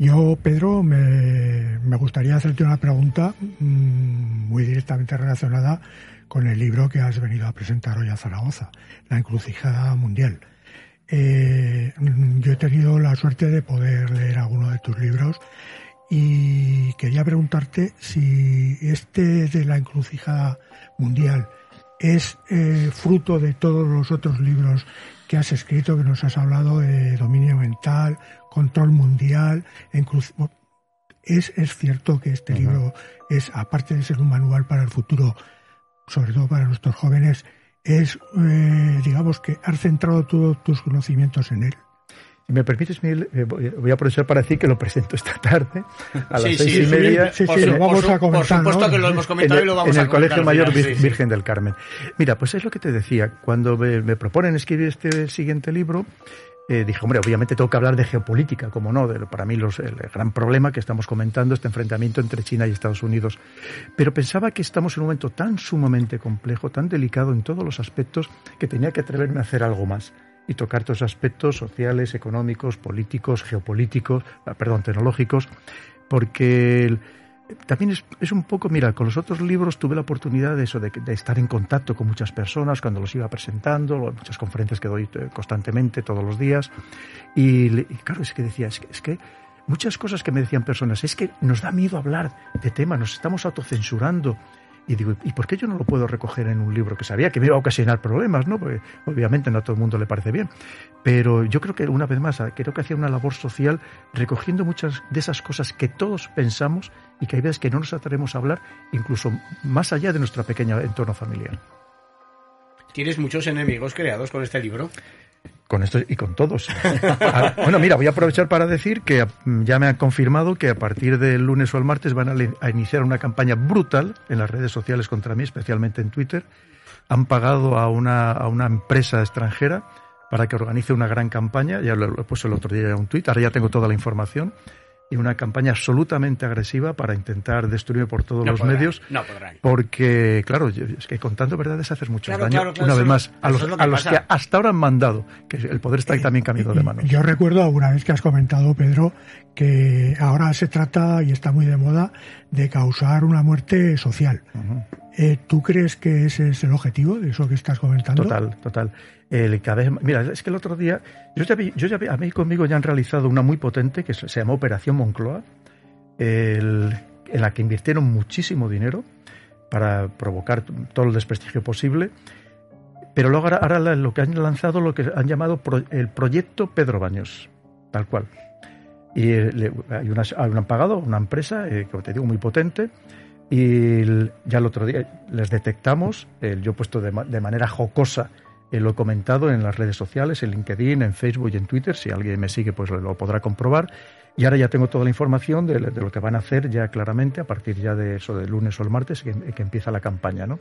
Yo, Pedro, me, me gustaría hacerte una pregunta mm, muy directamente relacionada con el libro que has venido a presentar hoy a Zaragoza, La encrucijada mundial. Eh, yo he tenido la suerte de poder leer alguno de tus libros y quería preguntarte si este de la encrucijada mundial es eh, fruto de todos los otros libros que has escrito, que nos has hablado de dominio mental, control mundial, es, es cierto que este libro es, aparte de ser un manual para el futuro, sobre todo para nuestros jóvenes, es, eh, digamos que has centrado todos tus conocimientos en él. Si me permites, Miguel, eh, voy a aprovechar para decir que lo presento esta tarde a las Sí, seis sí, y media. sí, por sí, lo vamos su- a comentar, Por supuesto ¿no? que lo hemos en comentado el, y lo vamos en a el comentar Colegio al Mayor final, Vir- sí, sí. Virgen del Carmen. Mira, pues es lo que te decía. Cuando me, me proponen escribir este siguiente libro, eh, dije, hombre, obviamente tengo que hablar de geopolítica, como no, de, para mí los- el gran problema que estamos comentando, este enfrentamiento entre China y Estados Unidos. Pero pensaba que estamos en un momento tan sumamente complejo, tan delicado en todos los aspectos, que tenía que atreverme a hacer algo más y tocar todos los aspectos sociales, económicos, políticos, geopolíticos, ah, perdón, tecnológicos, porque el- también es, es un poco, mira, con los otros libros tuve la oportunidad de eso, de, de estar en contacto con muchas personas cuando los iba presentando, muchas conferencias que doy eh, constantemente todos los días, y, y claro, es que decía, es que, es que muchas cosas que me decían personas, es que nos da miedo hablar de temas, nos estamos autocensurando. Y digo, ¿y por qué yo no lo puedo recoger en un libro que sabía que me iba a ocasionar problemas, ¿no? Porque obviamente no a todo el mundo le parece bien. Pero yo creo que una vez más, creo que hacía una labor social recogiendo muchas de esas cosas que todos pensamos y que hay veces que no nos atrevemos a hablar, incluso más allá de nuestro pequeño entorno familiar. Tienes muchos enemigos creados con este libro. Con esto y con todos. <laughs> Ah, bueno, mira, voy a aprovechar para decir que mm, ya me han confirmado que a partir del lunes o el martes van a, iniciar una campaña brutal en las redes sociales contra mí, especialmente en Twitter. Han pagado a una, a una empresa extranjera para que organice una gran campaña. Ya lo, lo he puesto el otro día en un tuit, ahora ya tengo toda la información. Y una campaña absolutamente agresiva para intentar destruirme por todos No los podrán, medios. no podrán. Porque, claro, es que contando verdades haces mucho Claro, daño. claro, claro, una vez más, a los, lo que a los pasa. que hasta ahora han mandado, que el poder está también cambiando de manos. Yo recuerdo alguna vez que has comentado, Pedro, que ahora se trata, y está muy de moda, de causar una muerte social. Eh, ¿Tú crees que ese es el objetivo de eso que estás comentando? Total, total. El, cada mira, es que el otro día, yo ya vi, yo ya a mí conmigo ya han realizado una muy potente que se, llama Operación Moncloa, en la que invirtieron muchísimo dinero para provocar todo el desprestigio posible. Pero luego ahora, lo que han lanzado, lo que han llamado el proyecto Pedro Baños, tal cual. Y eh, hay una, han pagado una empresa, eh, como te digo, muy potente, y ya el otro día les detectamos, yo he puesto de manera jocosa, eh, lo he comentado en las redes sociales, en LinkedIn, en Facebook y en Twitter, si alguien me sigue pues lo, podrá comprobar, y ahora ya tengo toda la información de, de lo que van a hacer ya claramente a partir ya de eso del lunes o el martes que, que empieza la campaña, ¿no?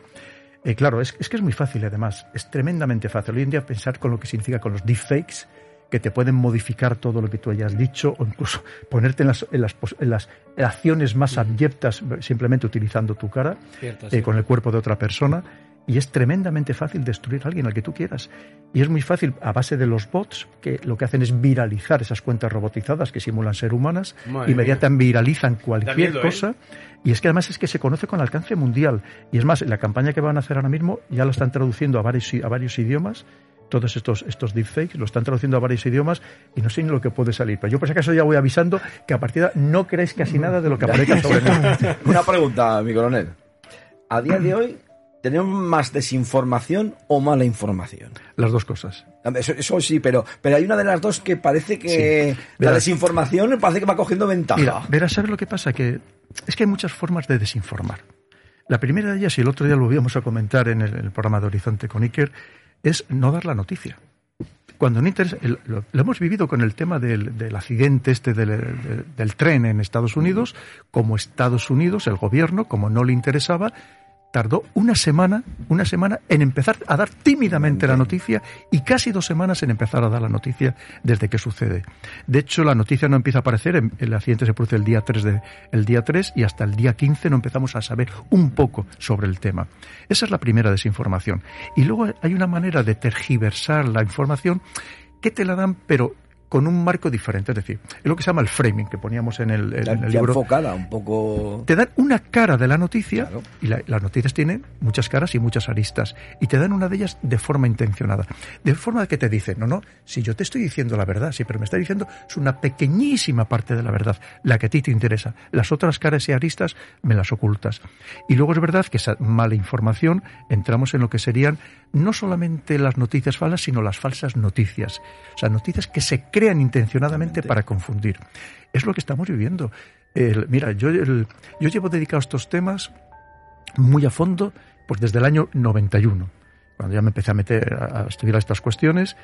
Eh, claro, es, es que es muy fácil además, es tremendamente fácil. Hoy en día pensar con lo que significa con los deepfakes, que te pueden modificar todo lo que tú hayas dicho o incluso <laughs> ponerte en las, en las, pos- en las acciones más abyectas simplemente utilizando tu cara Cierto, eh, sí. con el cuerpo de otra persona. Y es tremendamente fácil destruir a alguien al que tú quieras. Y es muy fácil a base de los bots, que lo que hacen es viralizar esas cuentas robotizadas que simulan ser humanas, Madre inmediatamente viralizan cualquier miedo, ¿eh? cosa. Y es que además es que se conoce con alcance mundial. Y es más, la campaña que van a hacer ahora mismo ya lo están traduciendo a varios, i- a varios idiomas. Todos estos, estos deepfakes lo están traduciendo a varios idiomas y no sé ni lo que puede salir. Pero yo por si acaso ya voy avisando que a partir de ahora no creéis casi nada de lo que aparezca <laughs> sobre mí. Una pregunta, mi coronel. A día de hoy, ¿tenemos más desinformación o mala información? Las dos cosas. Eso, eso sí, pero, pero hay una de las dos que parece que Sí. la desinformación parece que va cogiendo ventaja. Mira, verás, ¿sabes lo que pasa? Que es que hay muchas formas de desinformar. La primera de ellas, y el otro día lo íbamos a comentar en el, en el programa de Horizonte con Iker, es no dar la noticia. Cuando no interesa, el- lo, lo hemos vivido con el tema del, del accidente este del, del- del tren en Estados Unidos, como Estados Unidos, el gobierno, como no le interesaba, tardó una semana, una semana en empezar a dar tímidamente la noticia y casi dos semanas en empezar a dar la noticia desde que sucede. De hecho, la noticia no empieza a aparecer, el accidente se produce el día 3 de, el día 3 y hasta el día 15 no empezamos a saber un poco sobre el tema. Esa es la primera desinformación. Y luego hay una manera de tergiversar la información que te la dan, pero con un marco diferente, es decir, es lo que se llama el framing que poníamos en el, en Ya- el ya libro enfocada un poco. te dan una cara de la noticia Claro. y la- las noticias tienen muchas caras y muchas aristas y te dan una de ellas de forma intencionada de forma que te dicen no no si yo te estoy diciendo la verdad sí pero me está diciendo es una pequeñísima parte de la verdad la que a ti te interesa las otras caras y aristas me las ocultas y luego es verdad que esa mala información entramos en lo que serían no solamente las noticias falsas sino las falsas noticias o sea noticias que se crean intencionadamente para confundir es lo que estamos viviendo el- mira, yo, el- yo llevo dedicado a estos temas muy a fondo pues desde el año 91, cuando ya me empecé a meter a, a estudiar estas cuestiones.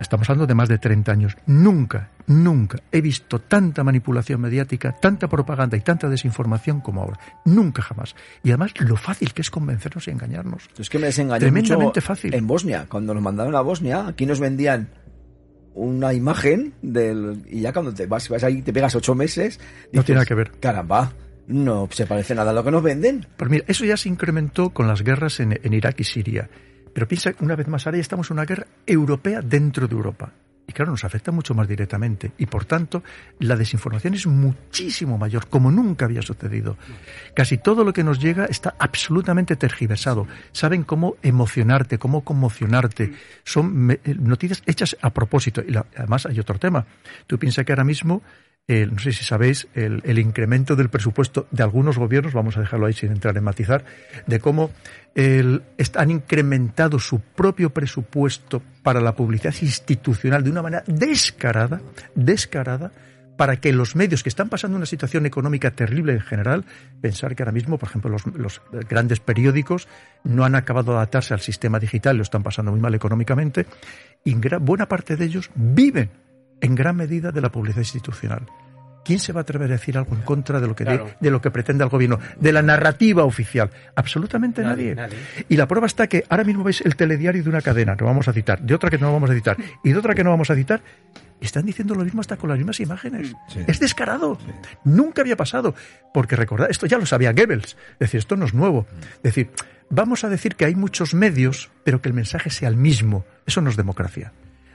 Estamos hablando de más de 30 años. Nunca, nunca he visto tanta manipulación mediática, tanta propaganda y tanta desinformación como ahora. Nunca jamás. Y además lo fácil que es convencernos y engañarnos. Es que me desengañó Tremendamente mucho fácil. en Bosnia. Cuando nos mandaron a Bosnia, aquí nos vendían una imagen del y ya cuando te vas, vas ahí te pegas ocho meses No tiene nada que ver. caramba no se parece nada a lo que nos venden Pues mira, eso ya se incrementó con las guerras en, en Irak y Siria. Pero piensa, una vez más, ahora ya estamos en una guerra europea dentro de Europa. Y claro, nos afecta mucho más directamente. Y por tanto, la desinformación es muchísimo mayor, como nunca había sucedido. Casi todo lo que nos llega está absolutamente tergiversado. Saben cómo emocionarte, cómo conmocionarte. Son eh, noticias hechas a propósito. Y la- además hay otro tema. Tú piensas que ahora mismo el- no sé si sabéis, el, incremento del presupuesto de algunos gobiernos, vamos a dejarlo ahí sin entrar en matizar, de cómo el- han incrementado su propio presupuesto para la publicidad institucional de una manera descarada, descarada, para que los medios que están pasando una situación económica terrible en general, pensar que ahora mismo, por ejemplo, los, los grandes periódicos no han acabado de adaptarse al sistema digital, lo están pasando muy mal económicamente, y buena parte de ellos viven en gran medida de la publicidad institucional. ¿Quién se va a atrever a decir algo en contra de lo que, de- Claro. de, lo que pretende el gobierno, de la narrativa oficial? Absolutamente Nadie, nadie. nadie. Y la prueba está que ahora mismo veis el telediario de una cadena, no vamos a citar, de otra que no vamos a citar, y de otra que no vamos a citar, están diciendo lo mismo hasta con las mismas imágenes. Es descarado. Nunca había pasado. Porque recordad, esto ya lo sabía Goebbels. Es decir, esto no es nuevo. Es decir, vamos a decir que hay muchos medios, pero que el mensaje sea el mismo. Eso no es democracia.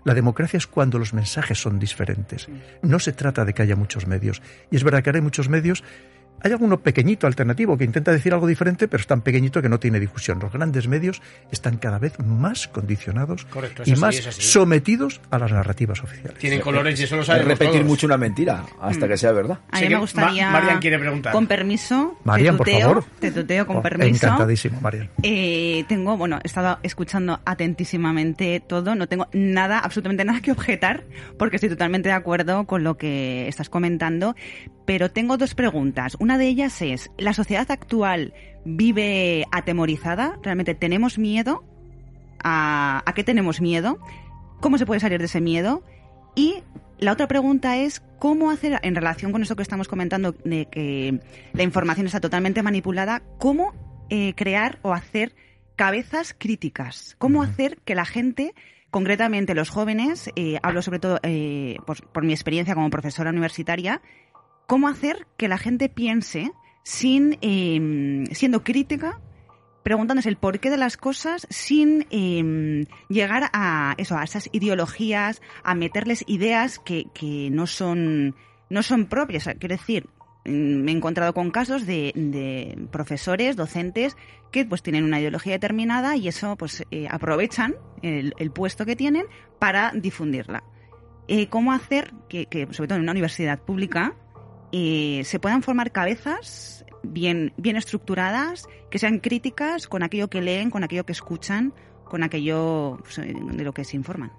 La democracia es cuando los mensajes son diferentes. No se trata de que haya muchos medios. Y es verdad que ahora hay muchos medios. Hay alguno pequeñito, alternativo, que intenta decir algo diferente, pero es tan pequeñito que no tiene difusión. Los grandes medios están cada vez más condicionados Correcto, y así, más sometidos a las narrativas oficiales. Tienen colores y eso lo es sabemos repetir todos. mucho una mentira hasta que sea verdad A mí me gustaría. Ma- Marian quiere preguntar. Con permiso. te Marian, por favor. Te tuteo con Oh, permiso. Encantadísimo, Marian. Eh, tengo, bueno, he estado escuchando atentísimamente todo, no tengo nada, absolutamente nada que objetar, porque estoy totalmente de acuerdo con lo que estás comentando, pero tengo dos preguntas. Una de ellas es, ¿la sociedad actual vive atemorizada? ¿Realmente tenemos miedo? ¿A, a qué tenemos miedo? ¿Cómo se puede salir de ese miedo? Y la otra pregunta es cómo hacer, en relación con eso que estamos comentando, de que la información está totalmente manipulada, cómo eh, crear o hacer cabezas críticas. ¿Cómo hacer que la gente concretamente los jóvenes, eh, hablo sobre todo eh, por mi experiencia como profesora universitaria, cómo hacer que la gente piense sin eh, siendo crítica preguntándose el porqué de las cosas sin eh, llegar a eso, a esas ideologías, a meterles ideas que, que no son no son propias. Quiero decir, mm, me he encontrado con casos de, de profesores, docentes, que pues tienen una ideología determinada y eso pues eh, aprovechan el, el, puesto que tienen para difundirla. Eh, ¿Cómo hacer que, que, sobre todo en una universidad pública, eh, se puedan formar cabezas bien, bien estructuradas, que sean críticas con aquello que leen, con aquello que escuchan, con aquello pues, de lo que se informan?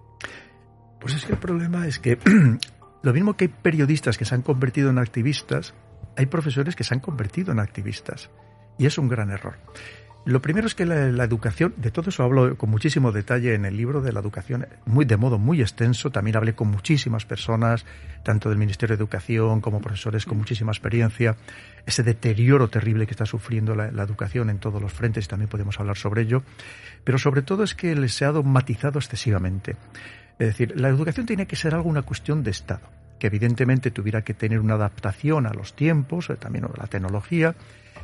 Pues es que el problema es que <clears throat> lo mismo que hay periodistas que se han convertido en activistas, hay profesores que se han convertido en activistas. Y es un gran error. Lo primero es que la, educación, de todo eso hablo con muchísimo detalle en el libro de la educación, muy de modo muy extenso. También hablé con muchísimas personas, tanto del Ministerio de Educación como profesores con muchísima experiencia. Ese deterioro terrible que está sufriendo la, educación en todos los frentes, y también podemos hablar sobre ello. Pero sobre todo es que se ha dogmatizado excesivamente. Es decir, la educación tiene que ser algo una cuestión de Estado, que evidentemente tuviera que tener una adaptación a los tiempos, también a la tecnología,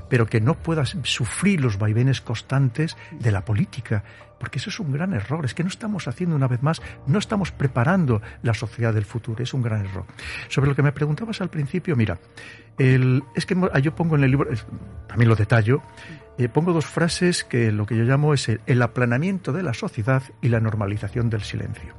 pero que no pueda sufrir los vaivenes constantes de la política, porque eso es un gran error, es que no estamos haciendo una vez más, no estamos preparando la sociedad del futuro, es un gran error. Sobre lo que me preguntabas al principio, mira, el, es que yo pongo en el libro, también lo detallo, eh, pongo dos frases que lo que yo llamo es el, aplanamiento de la sociedad y la normalización del silencio,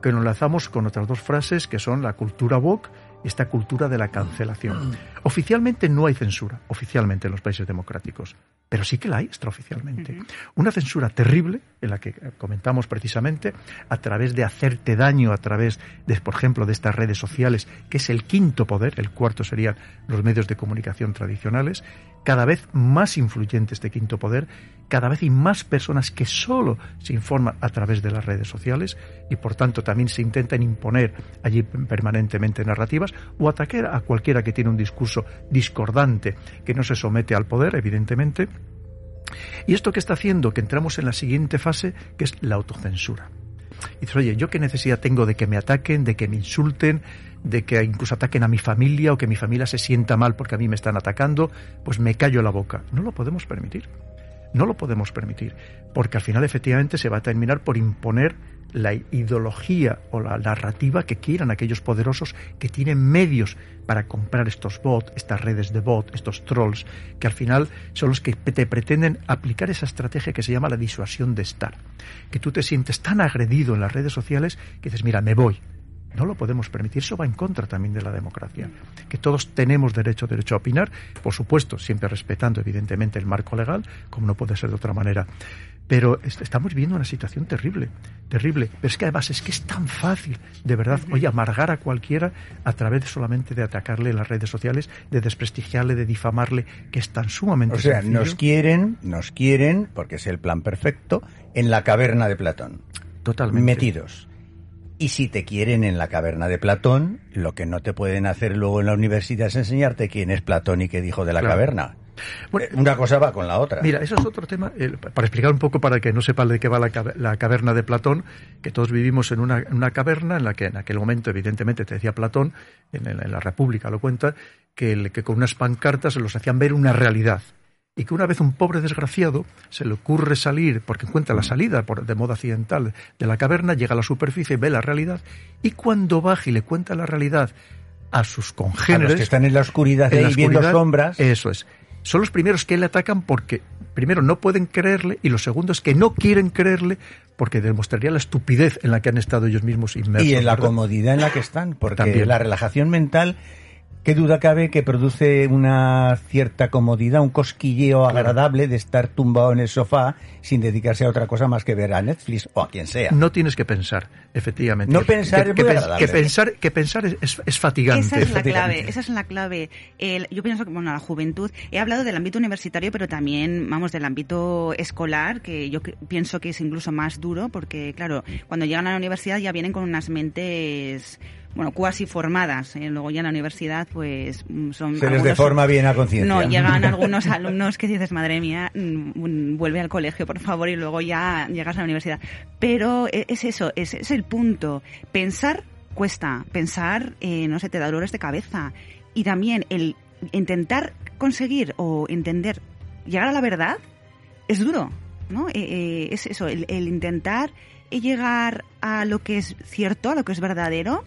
que enlazamos con otras dos frases que son la cultura woke esta cultura de la cancelación. Oficialmente no hay censura, oficialmente en los países democráticos, pero sí que la hay extraoficialmente. Una censura terrible, en la que comentamos precisamente, a través de hacerte daño, a través de, por ejemplo, de estas redes sociales, que es el quinto poder, el cuarto serían los medios de comunicación tradicionales, cada vez más influyente este quinto poder, cada vez hay más personas que solo se informan a través de las redes sociales y por tanto también se intentan imponer allí permanentemente narrativas o atacar a cualquiera que tiene un discurso discordante que no se somete al poder, evidentemente. Y esto que está haciendo que entramos en la siguiente fase, que es la autocensura. Y dices, oye, ¿yo qué necesidad tengo de que me ataquen, de que me insulten, de que incluso ataquen a mi familia o que mi familia se sienta mal porque a mí me están atacando? Pues me callo la boca. No lo podemos permitir. No lo podemos permitir, porque al final efectivamente se va a terminar por imponer la ideología o la narrativa que quieran aquellos poderosos que tienen medios para comprar estos bots, estas redes de bot, estos trolls, que al final son los que te pretenden aplicar esa estrategia que se llama la disuasión de estar. Que tú te sientes tan agredido en las redes sociales que dices, mira, me voy, no lo podemos permitir. Eso va en contra también de la democracia. Que todos tenemos derecho, derecho a opinar, por supuesto, siempre respetando evidentemente el marco legal, como no puede ser de otra manera. Pero estamos viviendo una situación terrible, terrible. Pero es que además es que es tan fácil, de verdad, oye, amargar a cualquiera a través solamente de atacarle en las redes sociales, de desprestigiarle, de difamarle, que es tan sumamente O sea, sencillo. nos quieren, nos quieren, porque es el plan perfecto, en la caverna de Platón. Totalmente. Metidos. Y si te quieren en la caverna de Platón, lo que no te pueden hacer luego en la universidad es enseñarte quién es Platón y qué dijo de la Claro. caverna. Bueno, Una cosa va con la otra. Mira, eso es otro tema, eh, para explicar un poco para que no sepa de qué va la, la caverna de Platón, que todos vivimos en una, caverna en la que en aquel momento, evidentemente, te decía Platón, en, en la República lo cuenta, que, el- que con unas pancartas los hacían ver una realidad. Y que una vez un pobre desgraciado se le ocurre salir, porque encuentra la salida por, de modo accidental de la caverna, llega a la superficie, ve la realidad, y cuando baja y le cuenta la realidad a sus a congéneres, los que están en la oscuridad en la ahí viendo oscuridad, sombras. Eso es. Son los primeros que le atacan porque, primero, no pueden creerle y lo segundo es que no quieren creerle porque demostraría la estupidez en la que han estado ellos mismos inmersos. y en la ¿verdad? comodidad en la que están, porque También. la relajación mental, qué duda cabe que produce una cierta comodidad, un cosquilleo agradable de estar tumbado en el sofá sin dedicarse a otra cosa más que ver a Netflix o a quien sea. No tienes que pensar, efectivamente. No pensar que, es que muy pens- agradable. que pensar, que pensar es, es- es fatigante. Esa es la clave, esa es la clave. El- yo pienso que, bueno, la juventud, he hablado del ámbito universitario, pero también, vamos, del ámbito escolar, que yo pienso que es incluso más duro, porque, claro, cuando llegan a la universidad ya vienen con unas mentes bueno, cuasi formadas. ¿eh? Luego ya en la universidad, pues mm, son. Se les deforma bien a conciencia. No, llegan <laughs> algunos alumnos que dices, madre mía, mm, vuelve al colegio, por favor, y luego ya llegas a la universidad. Pero e- es eso, es, es el punto. Pensar cuesta, pensar, eh, no sé, te da dolores de cabeza. Y también el intentar conseguir o entender, llegar a la verdad, es duro, ¿no? Eh, eh, es eso, el, el intentar llegar a lo que es cierto, a lo que es verdadero,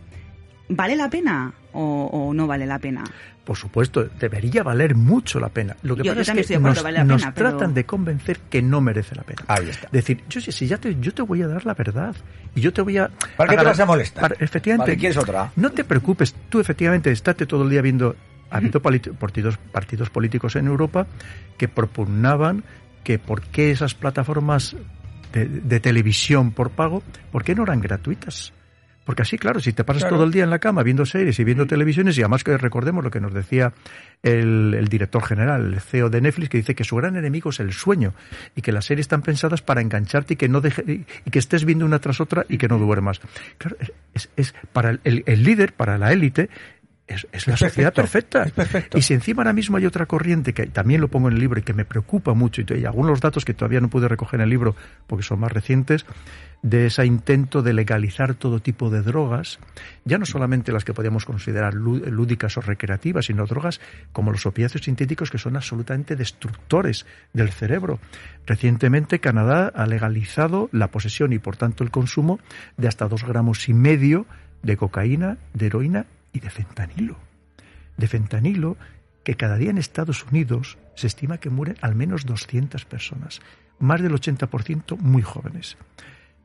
¿vale la pena o, o no vale la pena? Por supuesto, debería valer mucho la pena. Lo que Yo- pasa yo es que nos, vale la nos pena, pero- tratan de convencer que no merece la pena. Ahí está. Decir, yo sí, sí, ya te, yo te voy a dar la verdad. Y yo te voy a... ¿Para qué te vas a molestar? para- efectivamente. ¿quieres otra? No te preocupes. Tú, efectivamente, estate todo el día viendo... Ha habido partidos, partidos políticos en Europa que propugnaban que por qué esas plataformas de, de televisión por pago, ¿por qué no eran gratuitas? Porque así, claro, si te pasas Claro. todo el día en la cama viendo series y viendo televisiones, y además que recordemos lo que nos decía el, el director general, el CEO de Netflix, que dice que su gran enemigo es el sueño y que las series están pensadas para engancharte y que no deje, y, que estés viendo una tras otra y que no duermas. Claro, es, es para el, el- el líder, para la élite, es, es la Es sociedad perfecto, perfecta. perfecto. Y si encima ahora mismo hay otra corriente que también lo pongo en el libro y que me preocupa mucho, y, y algunos datos que todavía no pude recoger en el libro porque son más recientes, de ese intento de legalizar todo tipo de drogas, ya no solamente las que podríamos considerar lú- lúdicas o recreativas, sino drogas como los opiáceos sintéticos que son absolutamente destructores del cerebro. Recientemente Canadá ha legalizado la posesión y por tanto el consumo de hasta dos gramos y medio de cocaína, de heroína y de fentanilo. De fentanilo que cada día en Estados Unidos se estima que mueren al menos 200 personas, más del 80% muy jóvenes.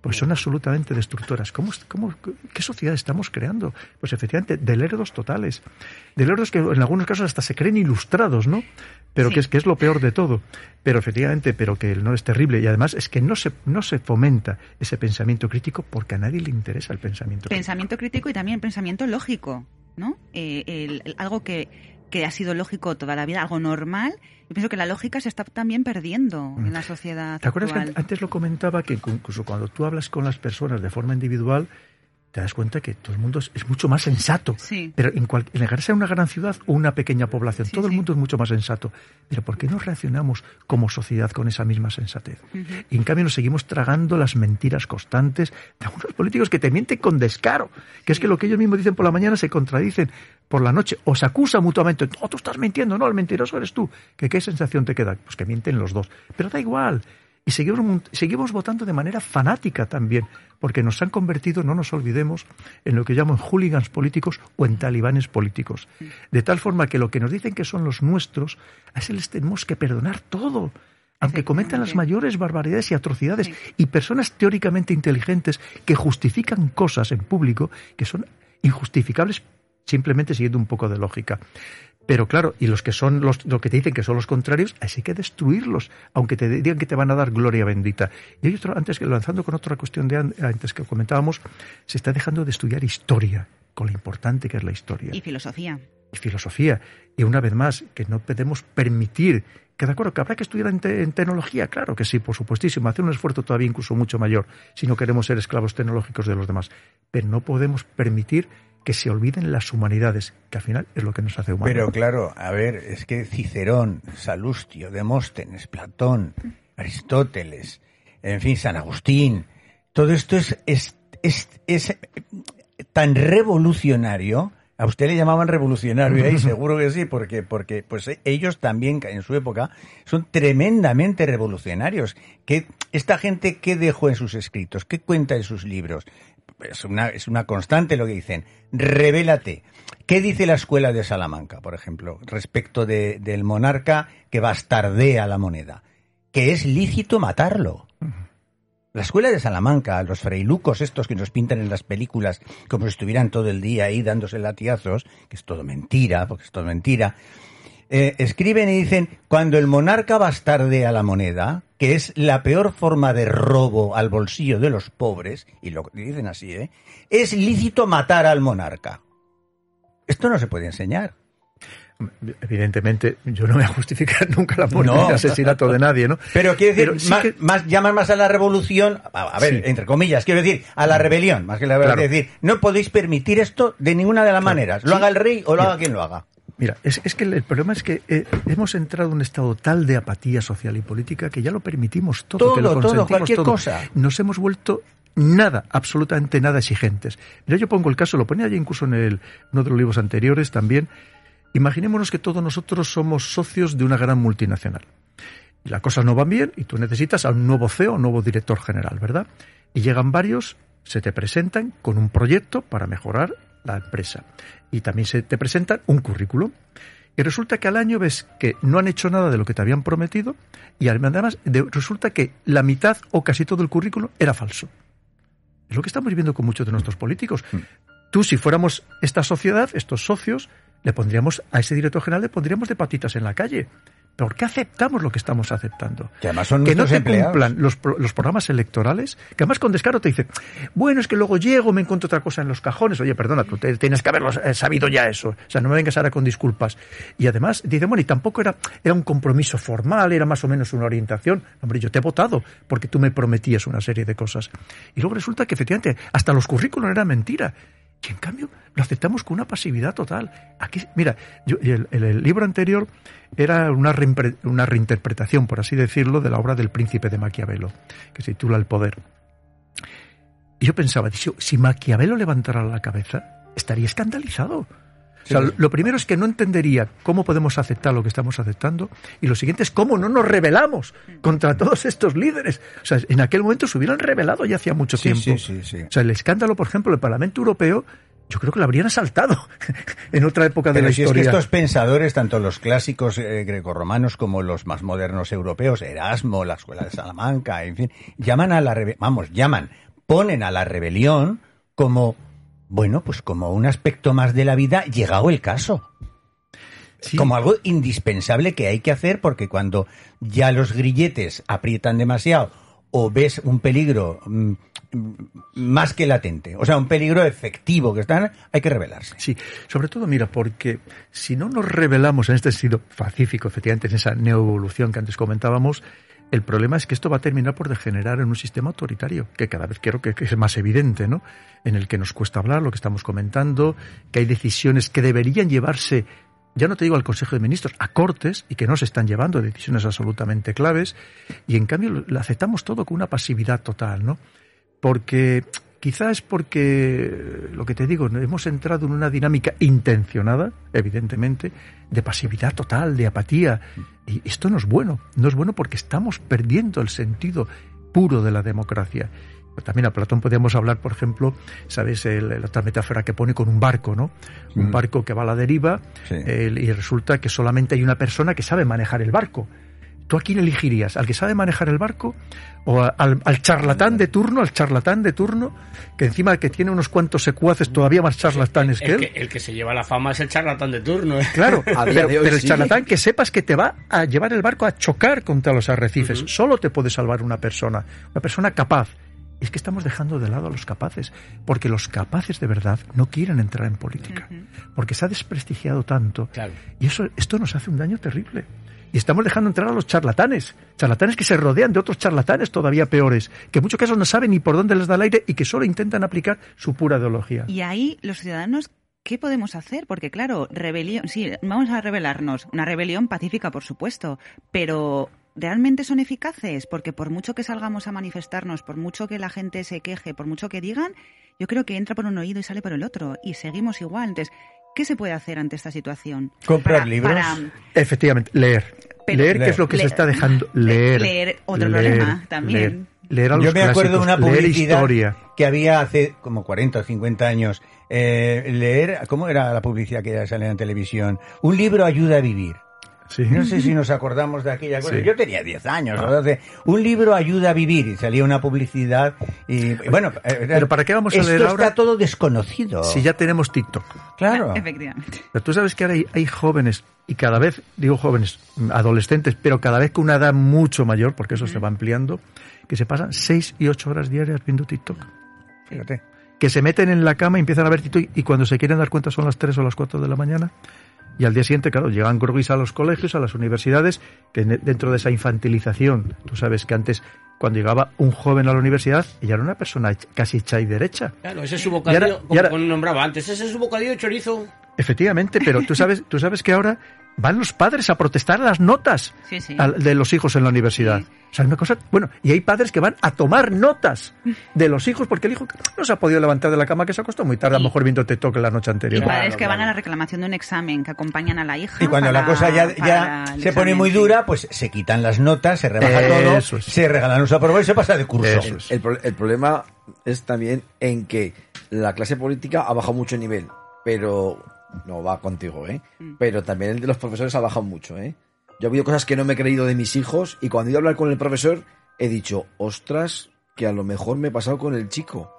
Pues son absolutamente destructoras. ¿Cómo, cómo, ¿Qué sociedad estamos creando? Pues efectivamente, de lerdos totales. De lerdos que en algunos casos hasta se creen ilustrados, ¿no? Pero Sí. que, es, que es lo peor de todo. Pero efectivamente, pero que no es terrible. Y además es que no se, no se fomenta ese pensamiento crítico porque a nadie le interesa el pensamiento crítico. Pensamiento crítico y también pensamiento lógico, ¿no? Eh, el- el- algo que, que ha sido lógico toda la vida, algo normal. Yo pienso que la lógica se está también perdiendo en la sociedad ¿Te acuerdas que actual. an- antes lo comentaba que incluso cuando tú hablas con las personas de forma individual, te das cuenta que todo el mundo es, es mucho más sensato. Sí. Pero en, cual, en sea una gran ciudad o una pequeña población, Sí, todo el mundo es mucho más sensato. Pero ¿por qué no reaccionamos como sociedad con esa misma sensatez? Y en cambio nos seguimos tragando las mentiras constantes de algunos políticos que te mienten con descaro. Que es que lo que ellos mismos dicen por la mañana se contradicen por la noche o se acusan mutuamente. No, tú estás mintiendo, no, el mentiroso eres tú. ¿Que ¿Qué sensación te queda? Pues que mienten los dos. Pero da igual. Y seguimos, seguimos votando de manera fanática también, porque nos han convertido, no nos olvidemos, en lo que llaman hooligans políticos o en talibanes políticos. De tal forma que lo que nos dicen que son los nuestros, a ese les tenemos que perdonar todo. Aunque cometan las mayores barbaridades y atrocidades, Sí. y personas teóricamente inteligentes que justifican cosas en público que son injustificables simplemente siguiendo un poco de lógica. Pero claro, y los que son los, lo que te dicen que son los contrarios, así hay que destruirlos, aunque te digan que te van a dar gloria bendita. Y hay otro, antes que lanzando con otra cuestión de an- antes que comentábamos, se está dejando de estudiar historia, con lo importante que es la historia Y filosofía. y filosofía. Y una vez más, que no podemos permitir, que de acuerdo, que habrá que estudiar en, te- en tecnología, claro que sí, por supuestísimo, hacer un esfuerzo todavía incluso mucho mayor si no queremos ser esclavos tecnológicos de los demás. Pero no podemos permitir que se olviden las humanidades, que al final es lo que nos hace humanos. Pero claro, a ver, es que Cicerón, Salustio, Demóstenes, Platón, Aristóteles, en fin, San Agustín, todo esto es, es, es, es tan revolucionario. A usted le llamaban revolucionario, y <laughs> seguro que sí, porque, porque pues ellos también en su época son tremendamente revolucionarios. ¿Qué, esta gente, ¿qué dejó en sus escritos? ¿Qué cuenta en sus libros? Es una, es una constante lo que dicen. Revélate. ¿Qué dice la escuela de Salamanca, por ejemplo, respecto de- del monarca que bastardea la moneda? Que es lícito matarlo. La escuela de Salamanca, los freilucos estos que nos pintan en las películas como si estuvieran todo el día ahí dándose latigazos, que es todo mentira, porque es todo mentira, eh, escriben y dicen, cuando el monarca bastardea la moneda, que es la peor forma de robo al bolsillo de los pobres, y lo dicen así, ¿eh? es lícito matar al monarca. Esto no se puede enseñar. Evidentemente, yo no voy a justificar <laughs> nunca la muerte No. el asesinato de nadie, ¿no? Pero quiero decir, sí más, que- más- llaman más a la revolución, a, ver, Sí. entre comillas, quiero decir, a la rebelión, más que la Claro. Es decir, no podéis permitir esto de ninguna de las maneras. Lo Sí. haga el rey o lo haga quien lo haga. Mira, es, es que el, el problema es que eh, hemos entrado en un estado tal de apatía social y política que ya lo permitimos todo, que lo Todo, todo, consentimos cualquier todo. cosa. Nos hemos vuelto nada, absolutamente nada exigentes. Mira, yo pongo el caso, lo ponía ya incluso en el, uno de los libros anteriores también. Imaginémonos que todos nosotros somos socios de una gran multinacional. Las cosas no van bien y tú necesitas a un nuevo CEO, un nuevo director general, ¿verdad? Y llegan varios, se te presentan con un proyecto para mejorar la empresa. Y también se te presentan un currículum. Y resulta que al año ves que no han hecho nada de lo que te habían prometido y además de- resulta que la mitad o casi todo el currículum era falso. Es lo que estamos viviendo con muchos de nuestros políticos. Tú, si fuéramos esta sociedad, estos socios, le pondríamos a ese director general, le pondríamos de patitas en la calle. ¿Por qué aceptamos lo que estamos aceptando? Que además son que no empleados. cumplan los, los programas electorales, que además con descaro te dicen, bueno, es que luego llego, me encuentro otra cosa en los cajones. Oye, perdona, tú te- tienes que haberlo eh, sabido ya eso. O sea, no me vengas ahora con disculpas. Y además, dicen, bueno, y tampoco era, era un compromiso formal, era más o menos una orientación. Hombre, yo te he votado porque tú me prometías una serie de cosas. Y luego resulta que efectivamente hasta los currículos eran mentira. Y en cambio lo aceptamos con una pasividad total. Aquí, mira, yo, el, libro anterior era una, una reinterpretación, por así decirlo, de la obra del príncipe de Maquiavelo, que se titula El poder. Y yo pensaba, si Maquiavelo levantara la cabeza, estaría escandalizado. O sea, lo- primero es que no entendería cómo podemos aceptar lo que estamos aceptando y lo siguiente es cómo no nos rebelamos contra todos estos líderes. O sea, en aquel momento se hubieran rebelado ya hacía mucho Sí, tiempo. sí, sí, sí. O sea, el escándalo, por ejemplo, del Parlamento Europeo, yo creo que lo habrían asaltado <laughs> en otra época de Pero la si es que historia. estos pensadores, tanto los clásicos eh, grecorromanos como los más modernos europeos, Erasmo, la escuela de Salamanca, en fin, llaman a la vamos, llaman, ponen a la rebelión como, bueno, pues como un aspecto más de la vida, llegado el caso. Sí. Como algo indispensable que hay que hacer porque cuando ya los grilletes aprietan demasiado o ves un peligro mm, mm, más que latente, o sea, un peligro efectivo que están, hay que rebelarse. Sí, sobre todo, mira, porque si no nos revelamos en este sentido pacífico, efectivamente, en esa neoevolución que antes comentábamos, el problema es que esto va a terminar por degenerar en un sistema autoritario, que cada vez creo que, es más evidente, ¿no? En el que nos cuesta hablar, lo que estamos comentando, que hay decisiones que deberían llevarse, ya no te digo al Consejo de Ministros, a Cortes, y que no se están llevando decisiones absolutamente claves, y en cambio lo aceptamos todo con una pasividad total, ¿no? Porque quizás es porque, lo que te digo, hemos entrado en una dinámica intencionada, evidentemente, de pasividad total, de apatía. Y esto no es bueno. No es bueno porque estamos perdiendo el sentido puro de la democracia. También a Platón podríamos hablar, por ejemplo, ¿sabes? El- la otra metáfora que pone con un barco, ¿no? Un Mm. barco que va a la deriva Sí. el- y resulta que solamente hay una persona que sabe manejar el barco. ¿Tú a quién elegirías? ¿Al que sabe manejar el barco? ¿O a- al, al charlatán de turno? ¿Al charlatán de turno? Que encima que tiene unos cuantos secuaces todavía más charlatanes que El él. que, el que se lleva la fama es el charlatán de turno. ¿eh? Claro, <laughs> pero, de hoy pero el sí. charlatán que sepas que te va a llevar el barco a chocar contra los arrecifes. Solo te puede salvar una persona, una persona capaz. Y es que estamos dejando de lado a los capaces, porque los capaces de verdad no quieren entrar en política, porque se ha desprestigiado tanto. Claro. Y eso, esto nos hace un daño terrible. Y estamos dejando entrar a los charlatanes, charlatanes que se rodean de otros charlatanes todavía peores, que en muchos casos no saben ni por dónde les da el aire y que solo intentan aplicar su pura ideología. Y ahí los ciudadanos, ¿qué podemos hacer? Porque claro, rebelión, sí, vamos a rebelarnos. Una rebelión pacífica, por supuesto, pero ¿realmente son eficaces? Porque por mucho que salgamos a manifestarnos, por mucho que la gente se queje, por mucho que digan, yo creo que entra por un oído y sale por el otro. Y seguimos igual. Entonces, ¿qué se puede hacer ante esta situación? Comprar Para- libros. para- Efectivamente, leer. Pero- leer, que Leer. es lo que se está dejando. Leer. Leer, otro problema también. Leer, Leer a los Yo me acuerdo de una publicidad historia. que había hace como 40 o 50 años. eh, leer, ¿cómo era la publicidad que salía en televisión? Un libro ayuda a vivir. Sí. No sé si nos acordamos de aquella cosa. Sí. Yo tenía 10 años. 12. Un libro ayuda a vivir y salía una publicidad. Y bueno, eh, Pero ¿para qué vamos a esto leer ahora? está todo desconocido. Si ya tenemos TikTok. Claro. Efectivamente. Pero tú sabes que ahora hay, hay jóvenes, y cada vez, digo jóvenes, adolescentes, pero cada vez con una edad mucho mayor, porque eso se va ampliando, que se pasan seis y ocho horas diarias viendo TikTok. Fíjate. Que se meten en la cama y empiezan a ver TikTok y cuando se quieren dar cuenta son las tres o las cuatro de la mañana. Y al día siguiente, claro, llegan groguis a los colegios, a las universidades, que dentro de esa infantilización, tú sabes que antes, cuando llegaba un joven a la universidad, ella era una persona casi hecha y derecha. Claro, ese es su Y bocadillo, y ahora- como nombraba antes, ese es su bocadillo de chorizo. Efectivamente, pero tú sabes, tú sabes que ahora van los padres a protestar las notas Sí, sí. de los hijos en la universidad. O sea, una cosa, bueno, y hay padres que van a tomar notas de los hijos porque el hijo no se ha podido levantar de la cama que se acostó muy tarde, a lo mejor viendo TikTok la noche Y anterior. padres que van a la reclamación de un examen, que acompañan a la hija. Y cuando la cosa ya, se pone muy sí. dura, pues se quitan las notas, se rebaja todo, es. se regalan los aprobados y se pasa de curso. Eso es. El, el problema es también en que la clase política ha bajado mucho el nivel, pero no va contigo, ¿eh? Mm. Pero también el de los profesores ha bajado mucho, ¿eh? Yo he habido cosas que no me he creído de mis hijos y cuando he ido a hablar con el profesor he dicho, ostras, que a lo mejor me he pasado con el chico.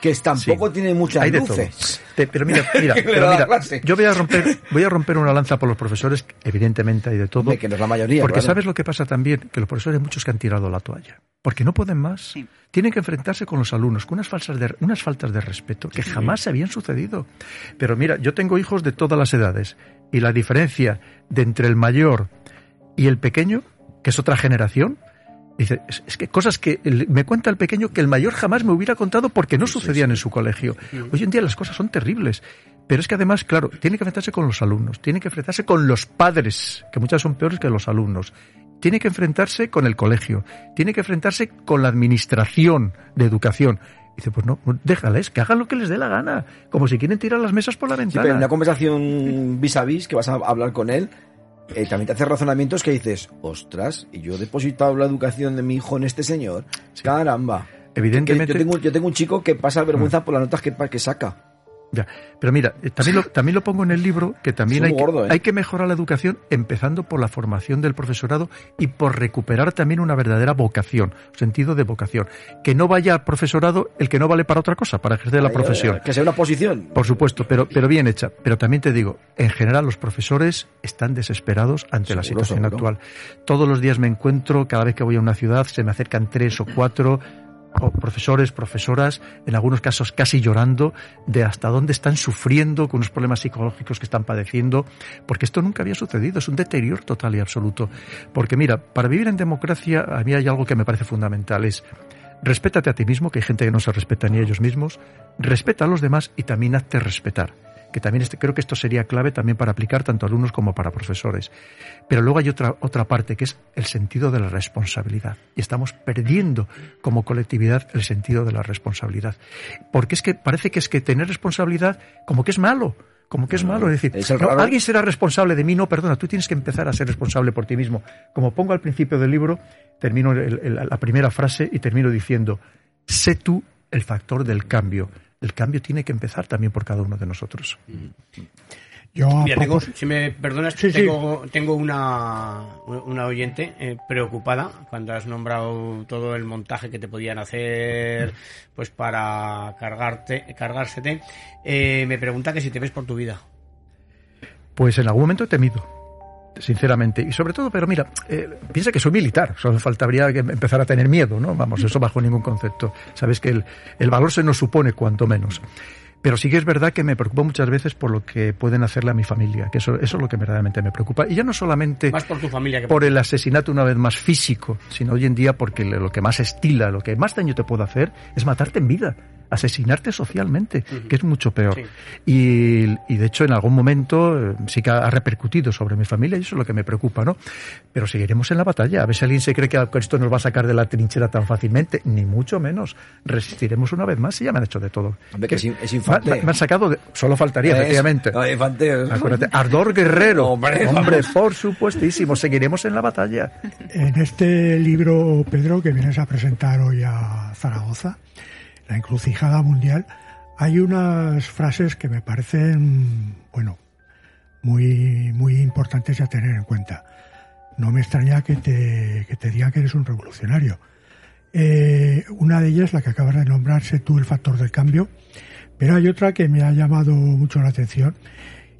Que tampoco Sí. tiene muchas Hay de todo. luces. Te- pero mira, <laughs> mira, pero mira, yo voy a romper, voy a romper una lanza por los profesores, evidentemente hay de todo. Hombre, que no es la mayoría, Porque claro. sabes lo que pasa también, que los profesores hay muchos que han tirado la toalla, porque no pueden más. Sí. Tienen que enfrentarse con los alumnos con unas falsas de, unas faltas de respeto que jamás se habían sucedido. Pero mira, yo tengo hijos de todas las edades y la diferencia de entre el mayor y el pequeño, que es otra generación, Dice, es, es que cosas que el- me cuenta el pequeño que el mayor jamás me hubiera contado porque no sucedían en su colegio. Hoy en día las cosas son terribles. Pero es que además, claro, tiene que enfrentarse con los alumnos, tiene que enfrentarse con los padres, que muchas son peores que los alumnos. Tiene que enfrentarse con el colegio, tiene que enfrentarse con la administración de educación. Dice, pues no, déjales, que hagan lo que les dé la gana, como si quieren tirar las mesas por la Sí, ventana. pero en una conversación vis a vis que vas a hablar con él, eh, también te hace razonamientos que dices, ostras, y yo he depositado la educación de mi hijo en este señor. Caramba. Evidentemente- yo, tengo, yo tengo un chico que pasa vergüenza por las notas que, que saca. Ya. Pero mira, eh, también lo, también lo pongo en el libro que también hay que, ¿eh? hay que mejorar la educación empezando por la formación del profesorado y por recuperar también una verdadera vocación, sentido de vocación. Que no vaya al profesorado el que no vale para otra cosa, para ejercer la profesión. Que sea una posición. Por supuesto, pero, pero bien hecha. Pero también te digo, en general los profesores están desesperados ante la situación seguro. actual. Todos los días me encuentro, cada vez que voy a una ciudad, se me acercan tres o cuatro profesores, profesoras, en algunos casos casi llorando, de hasta dónde están sufriendo con unos problemas psicológicos que están padeciendo, porque esto nunca había sucedido, es un deterioro total y absoluto. Porque mira, para vivir en democracia a mí hay algo que me parece fundamental, es respétate a ti mismo, que hay gente que no se respeta ni a ellos mismos, respeta a los demás y también hazte respetar. Que también este, creo que esto sería clave también para aplicar tanto a alumnos como para profesores. Pero luego hay otra, otra parte que es el sentido de la responsabilidad. Y estamos perdiendo como colectividad el sentido de la responsabilidad. Porque es que parece que es que tener responsabilidad como que es malo. Como que es malo, es decir, es no, alguien será responsable de mí, no, perdona, tú tienes que empezar a ser responsable por ti mismo. Como pongo al principio del libro, termino el- el- la primera frase y termino diciendo, sé tú el factor del cambio. El cambio tiene que empezar también por cada uno de nosotros. Yo Mira, tengo, si me perdonas, Sí, sí. tengo, tengo una, una oyente eh, preocupada cuando has nombrado todo el montaje que te podían hacer pues para cargarte, cargársete. Eh, me pregunta que si te ves por tu vida. Pues en algún momento he temido, sinceramente. Y sobre todo, pero mira, eh, piensa que soy militar, solo faltaría que empezar a tener miedo, ¿no? Vamos, eso bajo ningún concepto. Sabes que el, el valor se nos supone cuanto menos. Pero sí que es verdad que me preocupa muchas veces por lo que pueden hacerle a mi familia, que eso, eso es lo que verdaderamente me preocupa. Y ya no solamente Más por tu familia que por el asesinato una vez más físico, sino hoy en día porque lo que más estila, lo que más daño te puede hacer es matarte en vida, asesinarte socialmente, que es mucho peor. Sí. Y, y de hecho en algún momento eh, sí que ha repercutido sobre mi familia y eso es lo que me preocupa, ¿no? Pero seguiremos en la batalla. A ver si alguien se cree que esto nos va a sacar de la trinchera tan fácilmente, ni mucho menos. Resistiremos una vez más y ya me han hecho de todo. Hombre, que es, es Me, infante. me- me han sacado de... Solo faltaría, Es- efectivamente. no, infante. Acuérdate, ardor guerrero. Hombre, Hombre, por supuestísimo, seguiremos en la batalla. En este libro, Pedro, que vienes a presentar hoy a Zaragoza, La encrucijada mundial, hay unas frases que me parecen, bueno, muy, muy importantes a tener en cuenta. No me extraña que te, que te digan que eres un revolucionario. Eh, una de ellas, la que acabas de nombrarse tú, el factor del cambio, pero hay otra que me ha llamado mucho la atención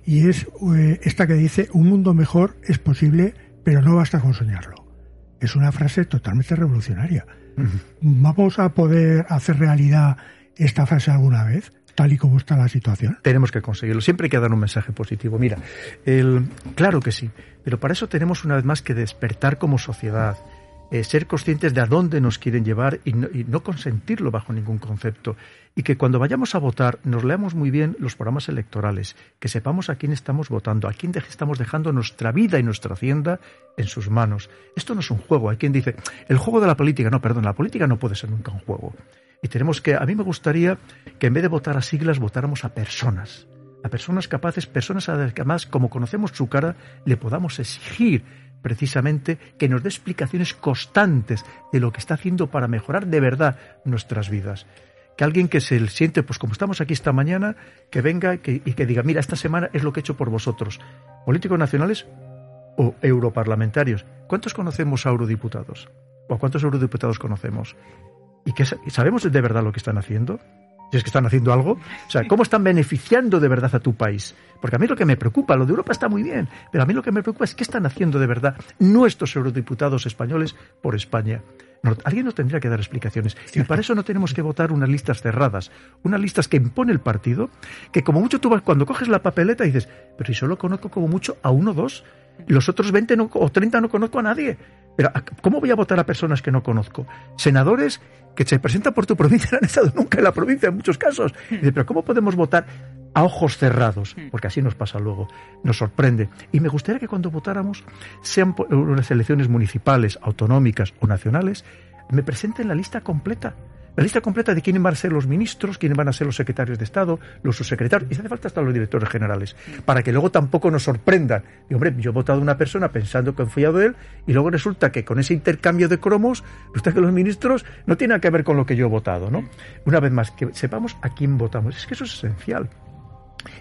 y es eh, esta que dice, un mundo mejor es posible, pero no basta con soñarlo. Es una frase totalmente revolucionaria. ¿Vamos a poder hacer realidad esta frase alguna vez? tal y como está la situación. Tenemos que conseguirlo. Siempre hay que dar un mensaje positivo. Mira, el, claro que sí, pero para eso tenemos una vez más que despertar como sociedad. Eh, ser conscientes de a dónde nos quieren llevar y no, consentirlo bajo ningún concepto. Y que cuando vayamos a votar nos leamos muy bien los programas electorales, que sepamos a quién estamos votando, a quién estamos dejando nuestra vida y nuestra hacienda en sus manos. Esto no es un juego. Hay quien dice, el juego de la política. No, perdón, la política no puede ser nunca un juego. Y tenemos que, a mí me gustaría que en vez de votar a siglas, votáramos a personas. A personas capaces, personas a las que además, como conocemos su cara, le podamos exigir precisamente que nos dé explicaciones constantes de lo que está haciendo para mejorar de verdad nuestras vidas. Que alguien que se siente, pues como estamos aquí esta mañana, que venga que- y que diga, mira, esta semana es lo que he hecho por vosotros, políticos nacionales o europarlamentarios. ¿Cuántos conocemos a eurodiputados? ¿O a cuántos eurodiputados conocemos? ¿Y sa- sabemos de verdad lo que están haciendo? Si es que están haciendo algo. O sea, ¿cómo están beneficiando de verdad a tu país? Porque a mí lo que me preocupa, lo de Europa está muy bien, pero a mí lo que me preocupa es qué están haciendo de verdad nuestros eurodiputados españoles por España. No, alguien nos tendría que dar explicaciones. Y para eso no tenemos que votar unas listas cerradas, unas listas que impone el partido, que como mucho tú vas, cuando coges la papeleta dices, pero si solo conozco como mucho a uno o dos, y los otros 20 no- o 30 no conozco a nadie. Pero ¿a- ¿cómo voy a votar a personas que no conozco? Senadores que se presentan por tu provincia no <laughs> han estado nunca en la provincia en muchos casos. Y dice, pero ¿cómo podemos votar a ojos cerrados? Porque así nos pasa luego, nos sorprende. Y me gustaría que cuando votáramos, sean unas elecciones municipales, autonómicas o nacionales, me presenten la lista completa. La lista completa de quiénes van a ser los ministros, quiénes van a ser los secretarios de Estado, los subsecretarios, y si hace falta hasta los directores generales, para que luego tampoco nos sorprendan. Y hombre, yo he votado a una persona pensando que he confiado en él, y luego resulta que con ese intercambio de cromos, resulta que los ministros no tienen que ver con lo que yo he votado, ¿no? Una vez más, que sepamos a quién votamos. Es que eso es esencial.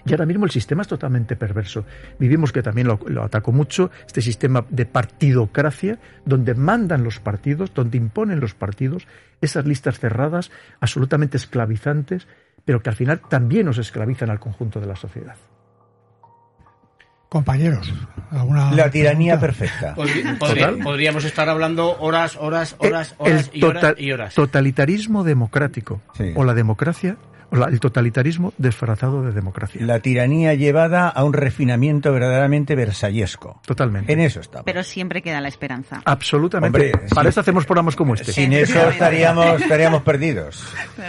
Y ahora mismo el sistema es totalmente perverso. Vivimos que también lo, lo ataco mucho, este sistema de partidocracia, donde mandan los partidos, donde imponen los partidos, esas listas cerradas, absolutamente esclavizantes, pero que al final también nos esclavizan al conjunto de la sociedad. Compañeros, ¿alguna La tiranía pregunta? perfecta. Podríamos estar hablando horas, horas, horas, El horas y horas total- y horas. totalitarismo democrático Sí. o la democracia, el totalitarismo disfrazado de democracia. La tiranía llevada a un refinamiento verdaderamente versallesco. Totalmente. En eso estamos. Pero siempre queda la esperanza. Absolutamente. Hombre, Para sí. eso hacemos programas como este. Sin eso estaríamos, estaríamos perdidos.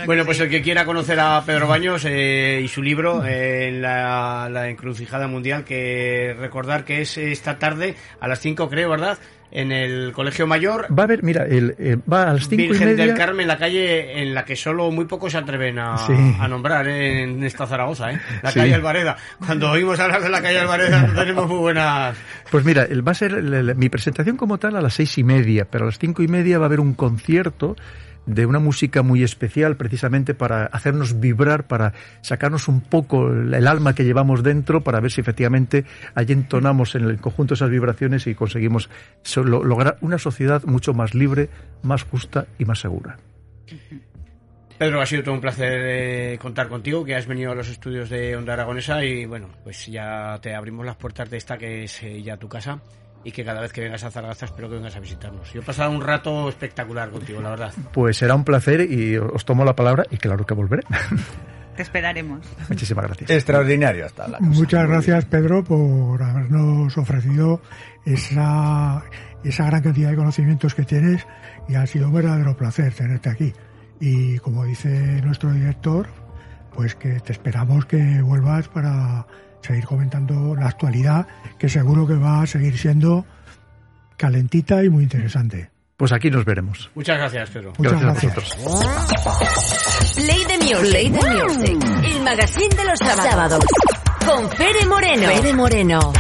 Bueno, pues el que quiera conocer a Pedro Baños eh, y su libro, eh, en la, la encrucijada mundial, que recordar que es esta tarde a las 5, creo, ¿verdad? En el Colegio Mayor, Va a haber, mira, el, eh, va a las cinco y media. del Carmen, la calle en la que solo muy pocos se atreven a, Sí. a nombrar eh, en esta Zaragoza, ¿eh? La Sí. calle Alvareda. Cuando oímos hablar de la calle Alvareda no <laughs> tenemos muy buenas... Pues mira, el- va a ser mi presentación como tal a las seis y media, pero a las cinco y media va a haber un concierto de una música muy especial precisamente para hacernos vibrar, para sacarnos un poco el, alma que llevamos dentro, para ver si efectivamente allí entonamos en el conjunto esas vibraciones y conseguimos lograr una sociedad mucho más libre, más justa y más segura. Pedro, ha sido todo un placer eh, contar contigo, que has venido a los estudios de Onda Aragonesa y bueno, pues ya te abrimos las puertas de esta que es eh, ya tu casa y que cada vez que vengas a Zaragoza espero que vengas a visitarnos. Yo he pasado un rato espectacular contigo, la verdad. Pues será un placer y os tomo la palabra y claro que volveré. <laughs> Te esperaremos. Muchísimas gracias. Extraordinario hasta la cosa. Muchas gracias, Pedro, por habernos ofrecido esa, esa gran cantidad de conocimientos que tienes y ha sido un verdadero placer tenerte aquí. Y como dice nuestro director, pues que te esperamos que vuelvas para seguir comentando la actualidad, que seguro que va a seguir siendo calentita y muy interesante. Pues aquí nos veremos. Muchas gracias, Pedro. Muchas Gracias a gracias. vosotros. Play the Music. Play the Music. El magazine de los sábados. Con Pere Moreno. Pere Moreno.